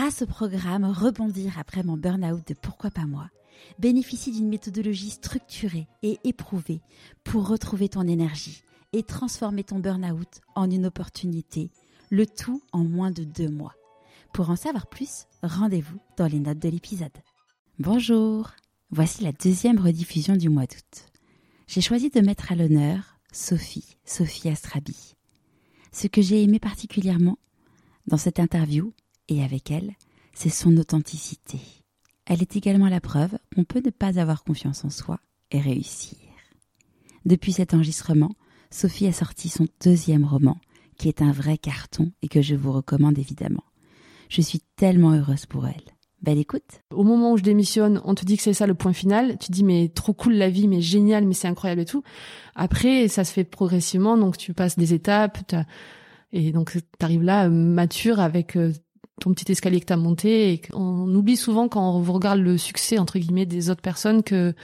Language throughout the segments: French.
grâce au programme Rebondir après mon burn-out de Pourquoi pas moi, bénéficie d'une méthodologie structurée et éprouvée pour retrouver ton énergie et transformer ton burn-out en une opportunité, le tout en moins de deux mois. Pour en savoir plus, rendez-vous dans les notes de l'épisode. Bonjour, voici la deuxième rediffusion du mois d'août. J'ai choisi de mettre à l'honneur Sophie, Sophie Astrabi. Ce que j'ai aimé particulièrement dans cette interview et avec elle, c'est son authenticité. Elle est également la preuve qu'on peut ne pas avoir confiance en soi et réussir. Depuis cet enregistrement, Sophie a sorti son deuxième roman, qui est un vrai carton et que je vous recommande évidemment. Je suis tellement heureuse pour elle. Belle écoute. Au moment où je démissionne, on te dit que c'est ça le point final. Tu dis mais trop cool la vie, mais génial, mais c'est incroyable et tout. Après, ça se fait progressivement, donc tu passes des étapes, et donc tu arrives là mature avec euh, ton petit escalier que tu as monté. Et on oublie souvent quand on regarde le succès entre guillemets des autres personnes que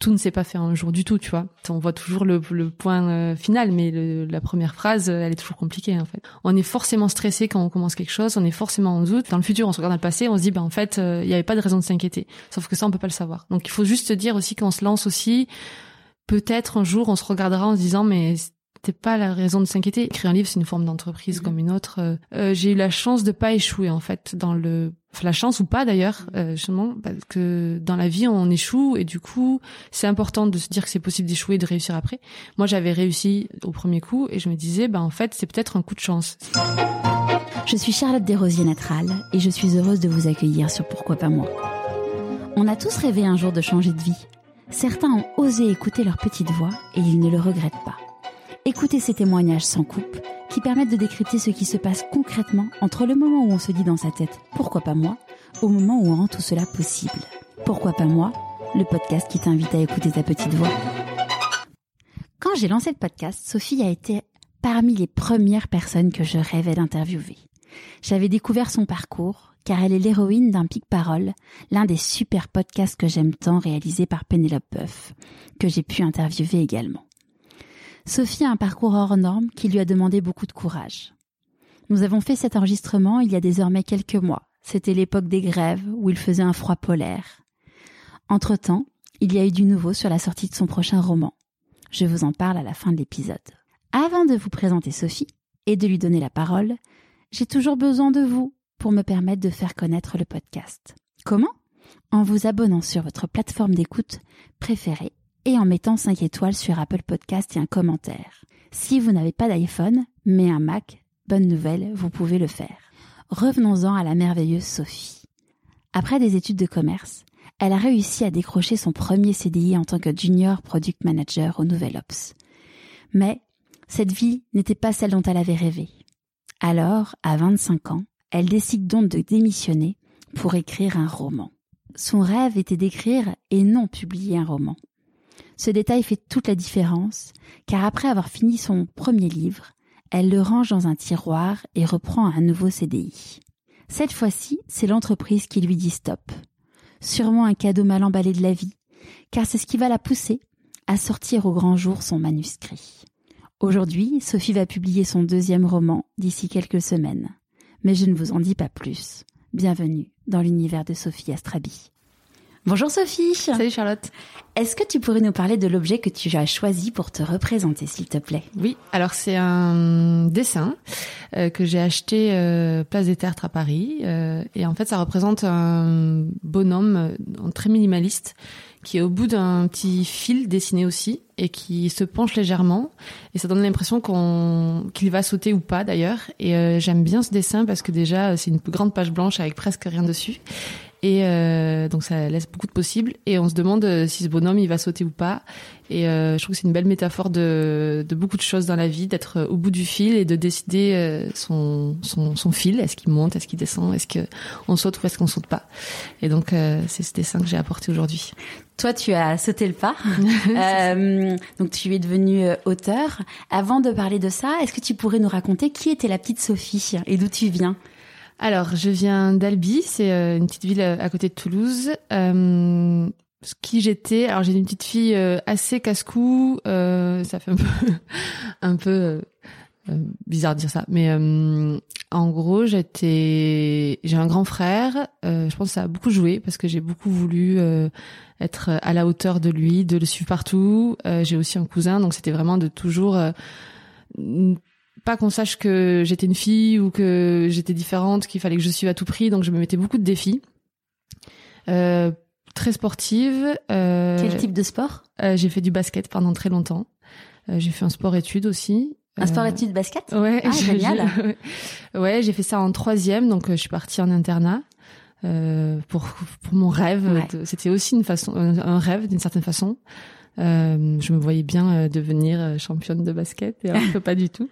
tout ne s'est pas fait un jour du tout, tu vois. On voit toujours le, point euh, final, mais la première phrase, elle est toujours compliquée en fait. On est forcément stressé quand on commence quelque chose, on est forcément en doute. Dans le futur, on se regarde dans le passé, on se dit, ben en fait, euh, il n'y avait pas de raison de s'inquiéter. Sauf que ça, on peut pas le savoir. Donc il faut juste dire aussi qu'on se lance aussi. Peut-être un jour, on se regardera en se disant, mais c'était pas la raison de s'inquiéter. Écrire un livre, c'est une forme d'entreprise mhm. comme une autre. Euh, euh, j'ai eu la chance de pas échouer en fait dans le la chance ou pas d'ailleurs euh, justement parce que dans la vie on échoue et du coup c'est important de se dire que c'est possible d'échouer et de réussir après. Moi j'avais réussi au premier coup et je me disais bah en fait c'est peut-être un coup de chance. Je suis Charlotte Desrosiers Natral et je suis heureuse de vous accueillir sur Pourquoi pas moi. On a tous rêvé un jour de changer de vie. Certains ont osé écouter leur petite voix et ils ne le regrettent pas. Écoutez ces témoignages sans coupe qui permettent de décrypter ce qui se passe concrètement entre le moment où on se dit dans sa tête pourquoi pas moi au moment où on rend tout cela possible. Pourquoi pas moi Le podcast qui t'invite à écouter ta petite voix. Quand j'ai lancé le podcast, Sophie a été parmi les premières personnes que je rêvais d'interviewer. J'avais découvert son parcours car elle est l'héroïne d'un Pic Parole, l'un des super podcasts que j'aime tant réalisé par Pénélope Boeuf, que j'ai pu interviewer également. Sophie a un parcours hors norme qui lui a demandé beaucoup de courage. Nous avons fait cet enregistrement il y a désormais quelques mois. C'était l'époque des grèves où il faisait un froid polaire. Entre-temps, il y a eu du nouveau sur la sortie de son prochain roman. Je vous en parle à la fin de l'épisode. Avant de vous présenter Sophie et de lui donner la parole, j'ai toujours besoin de vous pour me permettre de faire connaître le podcast. Comment? En vous abonnant sur votre plateforme d'écoute préférée et en mettant 5 étoiles sur Apple Podcast et un commentaire. Si vous n'avez pas d'iPhone, mais un Mac, bonne nouvelle, vous pouvez le faire. Revenons-en à la merveilleuse Sophie. Après des études de commerce, elle a réussi à décrocher son premier CDI en tant que junior product manager au Nouvel Ops. Mais cette vie n'était pas celle dont elle avait rêvé. Alors, à 25 ans, elle décide donc de démissionner pour écrire un roman. Son rêve était d'écrire et non publier un roman. Ce détail fait toute la différence, car après avoir fini son premier livre, elle le range dans un tiroir et reprend un nouveau CDI. Cette fois-ci, c'est l'entreprise qui lui dit stop. Sûrement un cadeau mal emballé de la vie, car c'est ce qui va la pousser à sortir au grand jour son manuscrit. Aujourd'hui, Sophie va publier son deuxième roman d'ici quelques semaines. Mais je ne vous en dis pas plus. Bienvenue dans l'univers de Sophie Astrabi. Bonjour Sophie. Salut Charlotte. Est-ce que tu pourrais nous parler de l'objet que tu as choisi pour te représenter, s'il te plaît? Oui, alors c'est un dessin euh, que j'ai acheté euh, Place des Tertres à Paris. Euh, et en fait, ça représente un bonhomme très minimaliste qui est au bout d'un petit fil dessiné aussi et qui se penche légèrement et ça donne l'impression qu'on qu'il va sauter ou pas d'ailleurs et j'aime bien ce dessin parce que déjà c'est une grande page blanche avec presque rien dessus et euh, donc ça laisse beaucoup de possibles. Et on se demande euh, si ce bonhomme il va sauter ou pas. Et euh, je trouve que c'est une belle métaphore de, de beaucoup de choses dans la vie, d'être au bout du fil et de décider euh, son, son, son fil. Est-ce qu'il monte, est-ce qu'il descend, est-ce que on saute ou est-ce qu'on saute pas? Et donc euh, c'est ce dessin que j'ai apporté aujourd'hui. Toi, tu as sauté le pas. euh, donc tu es devenu auteur. Avant de parler de ça, est-ce que tu pourrais nous raconter qui était la petite Sophie et d'où tu viens? Alors, je viens d'Albi, c'est euh, une petite ville euh, à côté de Toulouse. Euh, qui j'étais Alors, j'ai une petite fille euh, assez casse-cou. ça fait un peu, un peu bizarre de dire ça, mais en gros, j'étais, j'ai un grand frère. je pense que ça a beaucoup joué parce que j'ai beaucoup voulu être à la hauteur de lui, de le suivre partout. j'ai aussi un cousin, donc c'était vraiment de toujours pas qu'on sache que j'étais une fille ou que j'étais différente, qu'il fallait que je suive à tout prix. Donc je me mettais beaucoup de défis. Euh, très sportive. Euh, Quel type de sport? euh, J'ai fait du basket pendant très longtemps. Euh, j'ai fait un sport études aussi. Un sport études basket? Ouais, ah, génial. ouais, j'ai fait ça en troisième, donc je suis partie en internat. pour pour mon rêve, c'était aussi une façon, un rêve d'une certaine façon. Euh, je me voyais bien euh, devenir euh, championne de basket et alors que pas du tout.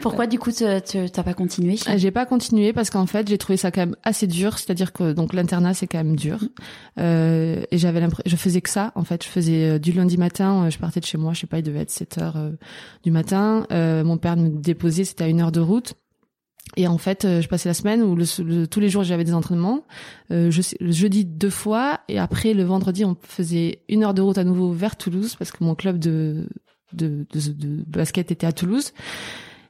Pourquoi du coup tu t'as pas continué J'ai pas continué parce qu'en fait j'ai trouvé ça quand même assez dur, c'est-à-dire que donc l'internat c'est quand même dur. Euh, et j'avais l'impression, je faisais que ça en fait, je faisais du lundi matin, je partais de chez moi, je sais pas, il devait être 7 heures du matin, mon père me déposait, c'était à une heure de route. Et en fait, euh, je passais la semaine où le, tous les jours j'avais des entraînements. Euh, je, le jeudi deux fois et après le vendredi on faisait une heure de route à nouveau vers Toulouse parce que mon club de de, de, de basket était à Toulouse.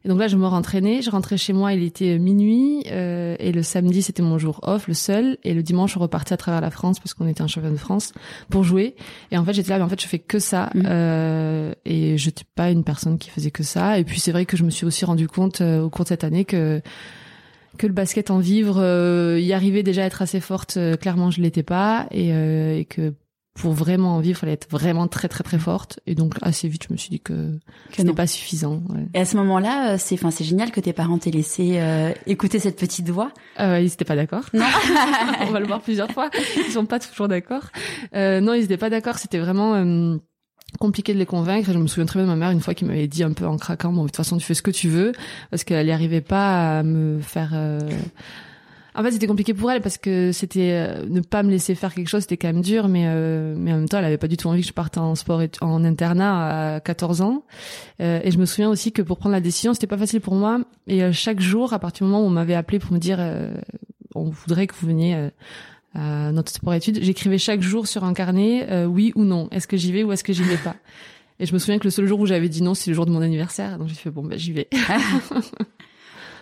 Et donc là, je me rentraînais, je rentrais chez moi, il était minuit, euh, et le samedi, c'était mon jour off, le seul, et le dimanche, je repartais à travers la France, parce qu'on était un champion de France, pour jouer. Et en fait, j'étais là, mais en fait, je fais que ça, mmh. euh, et je n'étais pas une personne qui faisait que ça. Et puis, c'est vrai que je me suis aussi rendu compte euh, au cours de cette année que que le basket en vivre, euh, y arriver déjà à être assez forte, euh, clairement, je l'étais pas, et, et que pour vraiment en vivre, il fallait être vraiment très très très forte. Et donc assez vite, je me suis dit que, ce n'est pas suffisant. Ouais. Et à ce moment-là, euh, c'est enfin c'est génial que tes parents t'aient laissé euh, écouter cette petite voix. Euh, ils n'étaient pas d'accord. Non, on va le voir plusieurs fois. Ils sont pas toujours d'accord. Euh, non, ils n'étaient pas d'accord. C'était vraiment euh, compliqué de les convaincre. je me souviens très bien de ma mère une fois qui m'avait dit un peu en craquant, bon de toute façon tu fais ce que tu veux, parce qu'elle n'y arrivait pas à me faire en fait, c'était compliqué pour elle parce que c'était euh, ne pas me laisser faire quelque chose, c'était quand même dur, mais euh, mais en même temps, elle avait pas du tout envie que je parte en sport et en internat à 14 ans. Euh, et je me souviens aussi que pour prendre la décision, c'était pas facile pour moi. Et chaque jour, à partir du moment où on m'avait appelé pour me dire, on voudrait que vous veniez à notre sport études, j'écrivais chaque jour sur un carnet, oui ou non, est-ce que j'y vais ou est-ce que j'y vais pas? Et je me souviens que le seul jour où j'avais dit non, c'est le jour de mon anniversaire. Donc j'ai fait bon, bah j'y vais.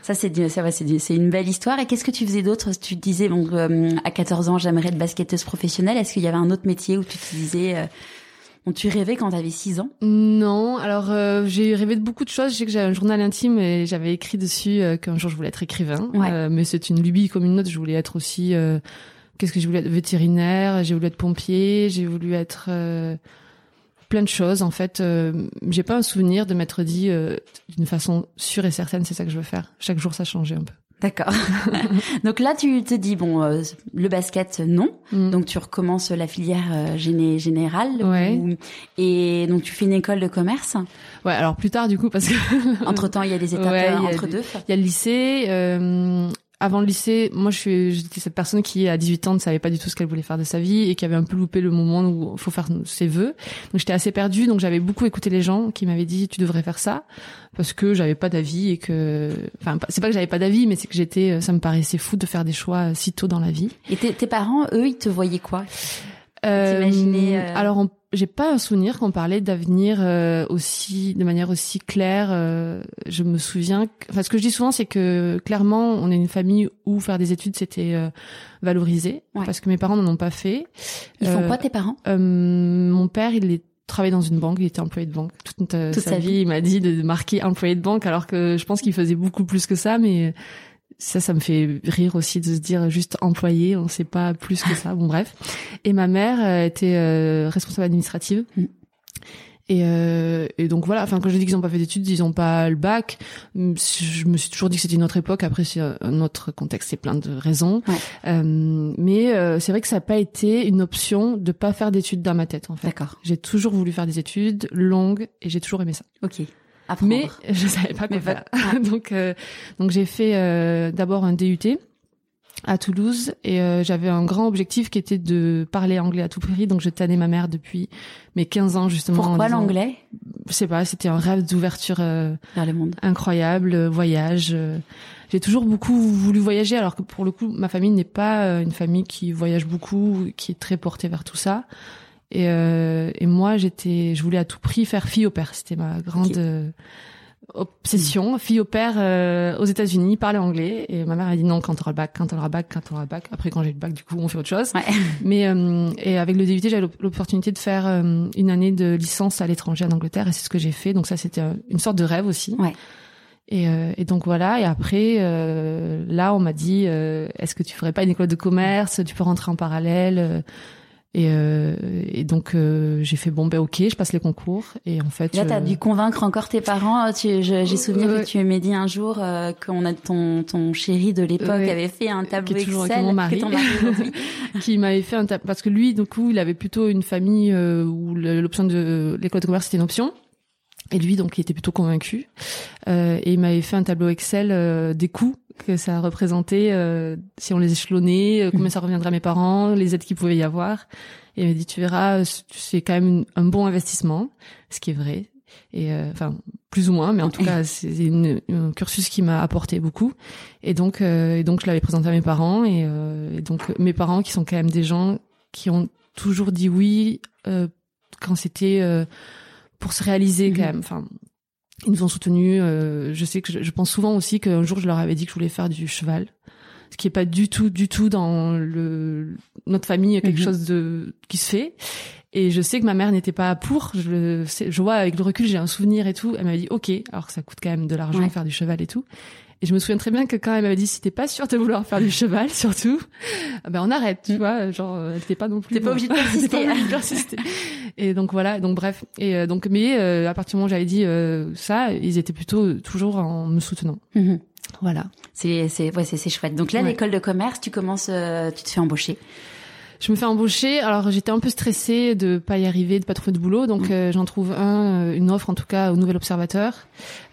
Ça, c'est ça, c'est c'est une belle histoire. Et qu'est-ce que tu faisais d'autre? Tu te disais, bon, euh, à 14 ans, j'aimerais être basketteuse professionnelle. Est-ce qu'il y avait un autre métier où tu te disais, euh, tu rêvais quand tu avais 6 ans? Non. Alors, euh, j'ai rêvé de beaucoup de choses. Je sais que j'avais un journal intime et j'avais écrit dessus qu'un jour je voulais être écrivain. mais c'est une lubie comme une autre. Je voulais être aussi. Qu'est-ce que j'ai voulu être? Vétérinaire. J'ai voulu être pompier. J'ai voulu être plein de choses. En fait, euh, j'ai pas un souvenir de m'être dit euh, d'une façon sûre et certaine, c'est ça que je veux faire. Chaque jour, ça changeait un peu. D'accord. donc là, tu te dis bon, euh, le basket, non. Mm. Donc tu recommences la filière géné générale. Ouais. et donc tu fais une école de commerce. Ouais. Alors plus tard, du coup, parce que entre temps, il y a des étapes entre deux. Il y a le lycée avant le lycée, moi je suis j'étais cette personne qui à 18 ans ne savait pas du tout ce qu'elle voulait faire de sa vie et qui avait un peu loupé le moment où il faut faire ses vœux. Donc j'étais assez perdue, donc j'avais beaucoup écouté les gens qui m'avaient dit tu devrais faire ça parce que j'avais pas d'avis et que enfin c'est pas que j'avais pas d'avis mais c'est que j'étais ça me paraissait fou de faire des choix si tôt dans la vie. Et tes, parents eux ils te voyaient quoi? Euh, euh, Alors j'ai pas un souvenir qu'on parlait d'avenir euh, aussi de manière aussi claire. Euh, je me souviens, enfin ce que je dis souvent, c'est que clairement, on est une famille où faire des études c'était euh, valorisé, parce que mes parents n'en ont pas fait. Ils font quoi tes parents? Mon père, il est travaillé dans une banque, il était employé de banque toute, sa, vie. Il m'a dit de marquer employé de banque, alors que je pense qu'il faisait beaucoup plus que ça, mais ça, ça me fait rire aussi de se dire juste employé, on sait pas plus que ça. Bon bref. Et ma mère euh, était euh, responsable administrative. Mm. Et, euh, et, donc voilà, enfin quand je dis qu'ils n'ont pas fait d'études, ils n'ont pas le bac. Je me suis toujours dit que c'était une autre époque. Après, c'est un autre contexte, c'est plein de raisons. Euh, mais euh, c'est vrai que ça n'a pas été une option de pas faire d'études dans ma tête. En fait, d'accord. J'ai toujours voulu faire des études longues et j'ai toujours aimé ça. Ok. Mais je savais pas quoi faire. donc euh, donc j'ai fait euh, d'abord un DUT à Toulouse et euh, j'avais un grand objectif qui était de parler anglais à tout prix. Donc je tannais ma mère depuis mes 15 ans justement pourquoi l'anglais? Je sais pas c'était un rêve d'ouverture vers le monde. incroyable voyage j'ai toujours beaucoup voulu voyager alors que pour le coup ma famille n'est pas une famille qui voyage beaucoup qui est très portée vers tout ça et, euh, et moi, j'étais, je voulais à tout prix faire fille au père. C'était ma grande, obsession, fille au père euh, aux États-Unis, parler anglais. Et ma mère a dit non quand t'auras le bac, quand t'auras le bac, quand t'auras le bac. Après quand j'ai le bac, du coup on fait autre chose. Ouais. Mais euh, et avec le DUT, j'ai l'opportunité de faire euh, une année de licence à l'étranger en Angleterre et c'est ce que j'ai fait. Donc ça c'était une sorte de rêve aussi. Ouais. Et, et donc voilà. Et après là on m'a dit est-ce que tu ferais pas une école de commerce? Tu peux rentrer en parallèle. Et, euh, et donc euh, j'ai fait bon ben ok, je passe les concours et en fait. Là t'as euh, dû convaincre encore tes parents. J'ai souvenir que tu m'as dit un jour euh, qu'on a ton ton chéri de l'époque avait fait un tableau Qui Excel avec mon mari. ton mari qui m'avait fait un tab- parce que lui du coup il avait plutôt une famille euh, où l'option de l'école de commerce était une option et lui donc il était plutôt convaincu Euh, et il m'avait fait un tableau Excel euh, des coûts que ça représentait euh, si on les échelonnait euh, combien ça reviendrait à mes parents les aides qu'il pouvait y avoir. Et il m'a dit tu verras c'est quand même une- un bon investissement ce qui est vrai. Et euh, enfin plus ou moins mais en tout cas c'est un cursus qui m'a apporté beaucoup. Et donc euh, et donc je l'avais présenté à mes parents. Et, euh, et donc euh, mes parents qui sont quand même des gens qui ont toujours dit oui euh, quand c'était euh, pour se réaliser quand Mhm. même. Enfin ils nous ont soutenus euh, je sais que je, je pense souvent aussi qu'un jour je leur avais dit que je voulais faire du cheval. Ce qui est pas du tout du tout dans le notre famille quelque Mhm. chose de qui se fait. Et je sais que ma mère n'était pas pour. Je je vois avec le recul j'ai un souvenir et tout. Elle m'avait dit ok alors que ça coûte quand même de l'argent Ouais. faire du cheval et tout et je me souviens très bien que quand elle m'avait dit si t'es pas sûre de vouloir faire du cheval surtout ah ben on arrête tu Mm. vois genre euh, elle était pas non plus T'es pas obligé de T'es persister. pas obligé de persister. et donc voilà donc bref et euh, donc mais euh, à partir du moment où j'avais dit euh, ça ils étaient plutôt toujours en me soutenant Mhm. voilà C'est c'est ouais c'est c'est chouette. Donc là Ouais. l'école de commerce, tu commences, euh, tu te fais embaucher. Je me fais embaucher. Alors j'étais un peu stressée de pas y arriver, de pas trouver de boulot. Donc Mm. euh, j'en trouve un, euh, une offre en tout cas au Nouvel Observateur.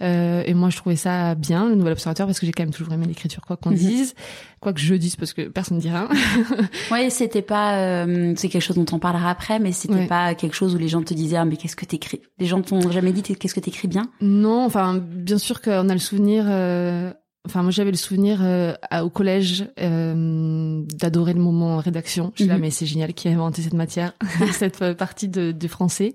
Euh, et moi je trouvais ça bien le Nouvel Observateur parce que j'ai quand même toujours aimé l'écriture, quoi qu'on Mhm. dise, quoi que je dise parce que personne ne dit rien. Ouais, c'était pas, euh, c'est quelque chose dont on parlera après, mais c'était Ouais. pas quelque chose où les gens te disaient ah mais qu'est-ce que t'écris? Les gens t'ont jamais dit qu'est-ce que t'écris bien? non, enfin bien sûr qu'on a le souvenir. Enfin, moi, j'avais le souvenir euh, à- au collège euh, d'adorer le moment rédaction. Je suis là, Mhm. mais c'est génial qui a inventé cette matière, cette euh, partie de, de français.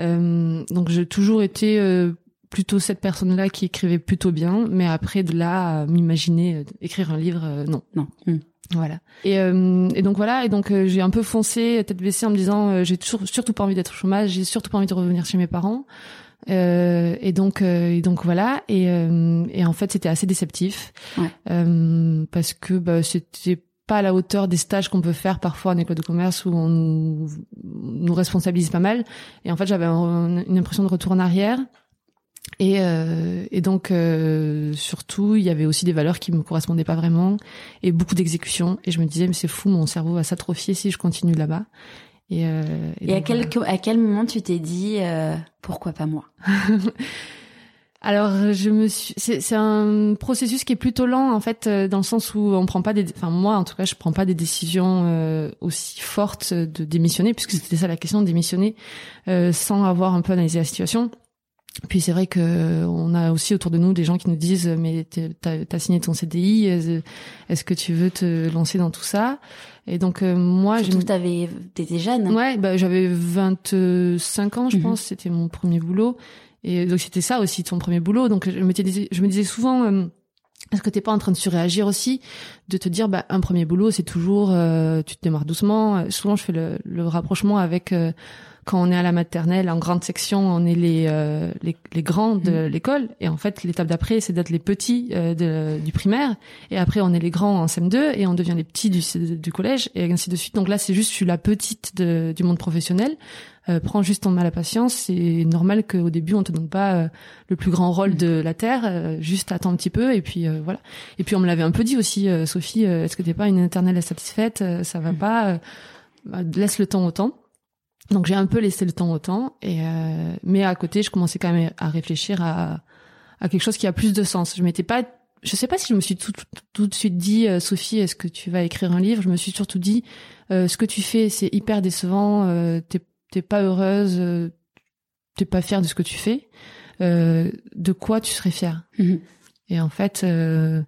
Euh, donc, j'ai toujours été euh, plutôt cette personne-là qui écrivait plutôt bien, mais après de là à m'imaginer euh, écrire un livre, non. Non. Mhm. Voilà. Et, euh, et donc voilà. Et donc euh, j'ai un peu foncé tête baissée en me disant euh, j'ai surtout pas envie d'être au chômage, j'ai surtout pas envie de revenir chez mes parents. Euh, et donc euh, et donc voilà. Et, euh, et en fait c'était assez déceptif Ouais. Euh, parce que bah, c'était pas à la hauteur des stages qu'on peut faire parfois en école de commerce où on nous, nous responsabilise pas mal. Et en fait j'avais un- une impression de retour en arrière. Et, euh, et donc euh, surtout, il y avait aussi des valeurs qui me correspondaient pas vraiment et beaucoup d'exécution. Et je me disais mais c'est fou, mon cerveau va s'atrophier si je continue là-bas. Et, euh, Et, à donc, quel voilà. à quel moment tu t'es dit euh, pourquoi pas moi? Alors je me suis, c'est c'est un processus qui est plutôt lent en fait euh, dans le sens où on prend pas des, enfin moi en tout cas je prends pas des décisions euh, aussi fortes de démissionner puisque c'était ça la question démissionner euh, sans avoir un peu analysé la situation. Puis c'est vrai que on a aussi autour de nous des gens qui nous disent mais t'es- t'as as signé ton CDI, est-ce que tu veux te lancer dans tout ça? Et donc euh, moi Surtout t'avais t'étais jeune. Ouais, bah, j'avais 25 ans, je Mhm. pense. C'était mon premier boulot. Et donc, c'était ça aussi, ton premier boulot. Donc, je me disais, je me disais souvent, euh, est-ce que t'es pas en train de surréagir aussi De te dire, bah, un premier boulot, c'est toujours, euh, tu te démarres doucement. Euh, Souvent, je fais le, le rapprochement avec euh, quand on est à la maternelle, en grande section, on est les, euh, les, les grands de Mhm. l'école. Et en fait, l'étape d'après, c'est d'être les petits euh, de, du primaire. Et après, on est les grands en CM2 et on devient les petits du, du collège et ainsi de suite. Donc là, c'est juste, je suis la petite de, du monde professionnel. Euh, prends juste ton mal à patience. C'est normal qu'au début, on te donne pas euh, le plus grand rôle de la terre. euh, juste attends un petit peu et puis euh, voilà. Et puis on me l'avait un peu dit aussi, euh, Sophie. euh, Est-ce que t'es pas une éternelle insatisfaite? Euh, Ça va Mhm. pas. euh, bah, laisse le temps au temps. Donc j'ai un peu laissé le temps au temps. Et euh, mais à côté, je commençais quand même à réfléchir à à quelque chose qui a plus de sens. Je m'étais pas je sais pas si je me suis tout, tout, de suite dit euh, Sophie est-ce que tu vas écrire un livre? Je me suis surtout dit euh, ce que tu fais c'est hyper décevant euh, t'es t'es pas heureuse euh, t'es pas fière de ce que tu fais euh, de quoi tu serais fière? Mhm. et en fait euh,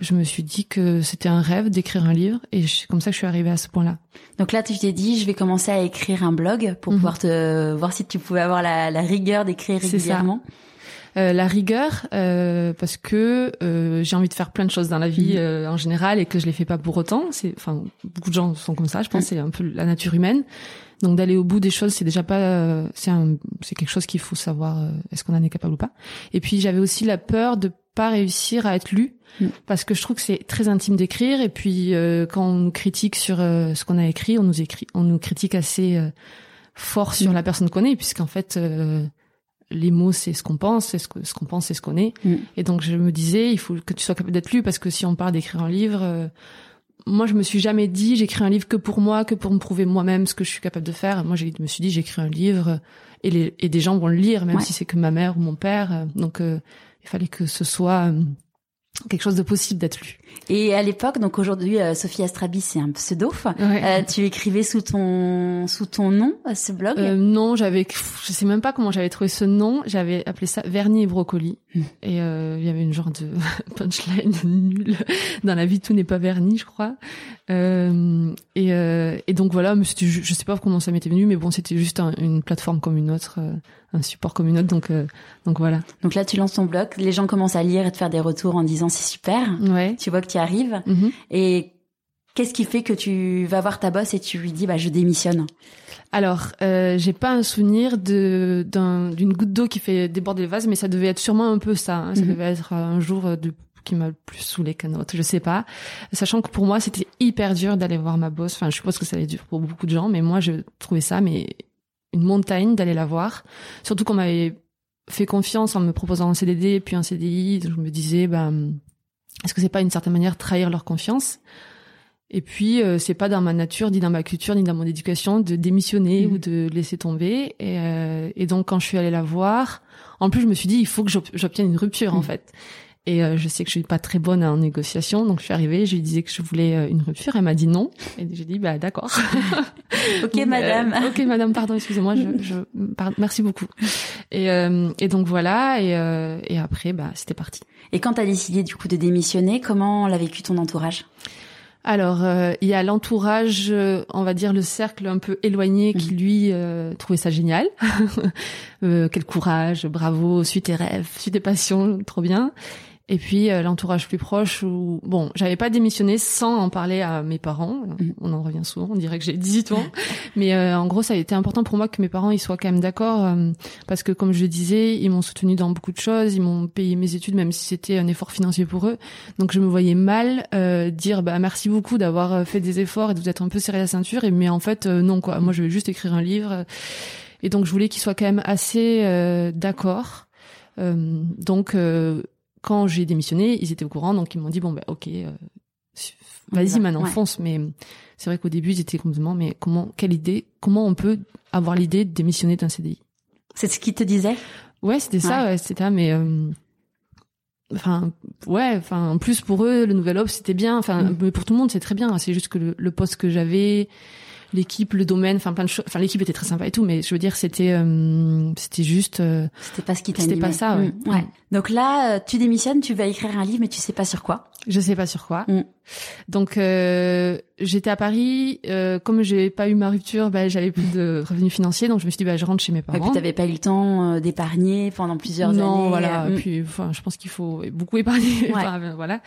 je me suis dit que c'était un rêve d'écrire un livre et c'est comme ça que je suis arrivée à ce point là Donc là, tu t'es dit, je vais commencer à écrire un blog pour Mhm. pouvoir te voir si tu pouvais avoir la, la rigueur d'écrire régulièrement. Euh, la rigueur, euh, parce que euh, j'ai envie de faire plein de choses dans la vie Mhm. en général et que je les fais pas pour autant. C'est, enfin, beaucoup de gens sont comme ça. Je pense que c'est un peu la nature humaine. Donc d'aller au bout des choses, c'est déjà pas, euh, c'est c'est quelque chose qu'il faut savoir. euh, est-ce qu'on en est capable ou pas. Et puis j'avais aussi la peur de pas réussir à être lu Mm. parce que je trouve que c'est très intime d'écrire. Et puis euh, quand on nous critique sur euh, ce qu'on a écrit, on nous écrit, on nous critique assez euh, fort sur Mm. la personne qu'on est, puisqu'en fait. euh, les mots, c'est ce qu'on pense, c'est ce que- ce qu'on pense, c'est ce qu'on est. Mm. Et donc je me disais, il faut que tu sois capable d'être lu parce que si on parle d'écrire un livre, euh, moi je me suis jamais dit j'écris un livre que pour moi, que pour me prouver moi-même ce que je suis capable de faire. Moi je me suis dit j'écris un livre et, les, et des gens vont le lire, même Ouais. si c'est que ma mère ou mon père. Donc euh, il fallait que ce soit euh, quelque chose de possible d'être lu. Et à l'époque, donc aujourd'hui, euh, Sophie Astrabi, c'est un pseudo. Ouais. Euh, tu écrivais sous ton sous ton nom à ce blog? Euh, non, j'avais, je sais même pas comment j'avais trouvé ce nom. J'avais appelé ça Vernis et brocoli. Mm. Et euh, il y avait une genre de punchline nulle. Dans la vie, tout n'est pas verni, je crois. Euh, et, euh, et donc voilà, c'était je sais pas comment ça m'était venu, mais bon, c'était juste un- une plateforme comme une autre, euh, un support comme une autre. Donc, euh, donc voilà. Donc là, tu lances ton blog, les gens commencent à lire et te faire des retours en disant c'est super. Ouais. Tu vois que tu y arrives. Mhm. Et qu'est-ce qui fait que tu vas voir ta boss et tu lui dis bah je démissionne? Alors, euh, j'ai pas un souvenir de d'une goutte d'eau qui fait déborder le vase, mais ça devait être sûrement un peu ça. hein. Ça Mhm. devait être un jour de qui m'a le plus saoulé qu'un autre, je sais pas. Sachant que pour moi, c'était hyper dur d'aller voir ma boss. Enfin, je suppose que ça allait dur pour beaucoup de gens, mais moi, je trouvais ça mais une montagne d'aller la voir. Surtout qu'on m'avait fait confiance en me proposant un CDD puis un CDI. Donc je me disais, ben, est-ce que c'est pas une certaine manière trahir leur confiance? Et puis, euh, c'est pas dans ma nature, ni dans ma culture, ni dans mon éducation de démissionner Mhm. ou de laisser tomber. Et, euh, et donc, quand je suis allée la voir, en plus, je me suis dit, il faut que j'ob- j'obtienne une rupture, en Mhm. fait. Et euh, je sais que je suis pas très bonne en négociation, donc je suis arrivée, je lui disais que je voulais euh, une rupture, elle m'a dit non, et j'ai dit bah d'accord. Ok Euh, madame. ok madame, pardon, excusez-moi, je, je pardon, merci beaucoup. Et, euh, et donc voilà, et, euh, et après bah c'était parti. Et quand t'as décidé du coup de démissionner, comment l'a vécu ton entourage? Alors, euh, il y a l'entourage, euh, on va dire le cercle un peu éloigné, qui lui euh, trouvait ça génial. Euh, quel courage, bravo, suis tes rêves, suis tes passions, trop bien. Et puis euh, l'entourage plus proche où bon, j'avais pas démissionné sans en parler à mes parents. Mhm. On en revient souvent, on dirait que j'ai 18 ans, mais euh, en gros ça a été important pour moi que mes parents ils soient quand même d'accord euh, parce que comme je le disais, ils m'ont soutenu dans beaucoup de choses, ils m'ont payé mes études même si c'était un effort financier pour eux. Donc je me voyais mal euh, dire bah merci beaucoup d'avoir euh, fait des efforts et de vous être un peu serré la ceinture et mais en fait non quoi, moi je vais juste écrire un livre et donc je voulais qu'ils soient quand même assez euh, d'accord. Euh, donc euh, quand j'ai démissionné, ils étaient au courant, donc ils m'ont dit bon bah ok, euh, vas-y va. maintenant Ouais. fonce. Mais c'est vrai qu'au début ils étaient complètement mais comment quelle idée, comment on peut avoir l'idée de démissionner d'un CDI C'est ce qu'ils te disaient? Ouais, c'était ça, ouais, c'était ça, mais euh, enfin ouais, enfin en plus pour eux le nouvel ops c'était bien, enfin Mm. mais pour tout le monde c'est très bien. C'est juste que le, le poste que j'avais, l'équipe, le domaine, enfin plein de choses. Enfin l'équipe était très sympa et tout, mais je veux dire c'était euh, c'était juste euh, C'était pas ce qui C'était t'animait. pas ça, ouais. Mm, ouais. Donc là, euh, tu démissionnes, tu vas écrire un livre, mais tu sais pas sur quoi. Je sais pas sur quoi. Mm. Donc euh, j'étais à Paris. Euh, comme j'ai pas eu ma rupture, bah, j'avais plus de revenus financiers, donc je me suis dit bah je rentre chez mes Et parents. puis t'avais pas eu le temps euh, d'épargner pendant plusieurs non, années. voilà. euh, mm. Puis enfin, je pense qu'il faut beaucoup épargner. Ouais. Enfin, voilà.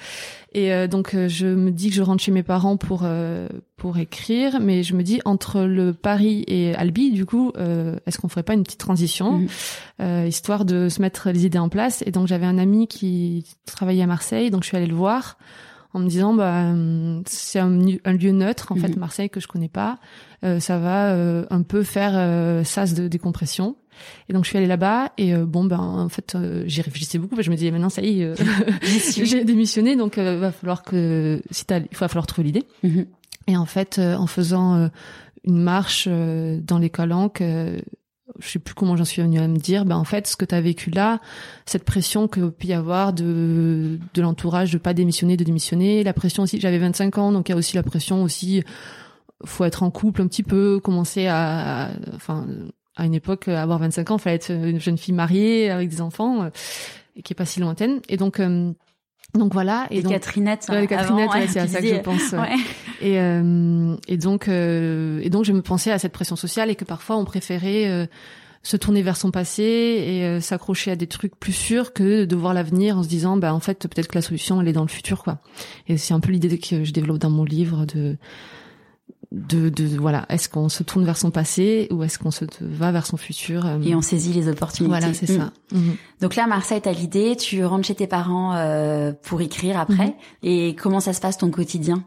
Et euh, donc euh, je me dis que je rentre chez mes parents pour euh, pour écrire, mais je me dis entre le Paris et Albi, du coup, euh, est-ce qu'on ferait pas une petite transition, euh, histoire de se mettre les idées en place? Et donc j'avais un ami qui travaillait à Marseille, donc je suis allée le voir en me disant bah euh, c'est un, lieu neutre en fait Mhm. Marseille que je connais pas. Euh, ça va euh, un peu faire euh, sas de décompression. Et donc je suis allée là-bas et euh, bon ben en fait euh, j'y réfléchissais beaucoup parce que je me disais maintenant ça y est euh, j'ai démissionné. Donc euh, va falloir que si t'as il va falloir trouver l'idée. Mhm. et en fait euh, en faisant euh, une marche euh, dans les calanques euh, je sais plus comment j'en suis venue à me dire ben en fait ce que tu as vécu là cette pression que peut y avoir de de l'entourage de pas démissionner de démissionner la pression aussi j'avais 25 ans donc il y a aussi la pression aussi faut être en couple un petit peu commencer à, enfin à une époque avoir 25 ans fallait être une jeune fille mariée avec des enfants euh, et qui est pas si lointaine. Et donc euh, donc voilà et Les donc Catherinettes. Ouais, les Catherinettes, avant, ouais, c'est à ça que je pense. ouais. Ouais. Et, euh, et donc, euh, et donc, je me pensais à cette pression sociale et que parfois on préférait euh, se tourner vers son passé et euh, s'accrocher à des trucs plus sûrs que de voir l'avenir en se disant bah en fait peut-être que la solution elle est dans le futur quoi. Et c'est un peu l'idée que je développe dans mon livre de de, de voilà, est-ce qu'on se tourne vers son passé ou est-ce qu'on se va vers son futur euh, Et on saisit les opportunités. Voilà, c'est ça. Mm. Mm-hmm. Donc là, Marseille, t'as l'idée, tu rentres chez tes parents euh, pour écrire après. Mm-hmm. Et comment ça se passe ton quotidien?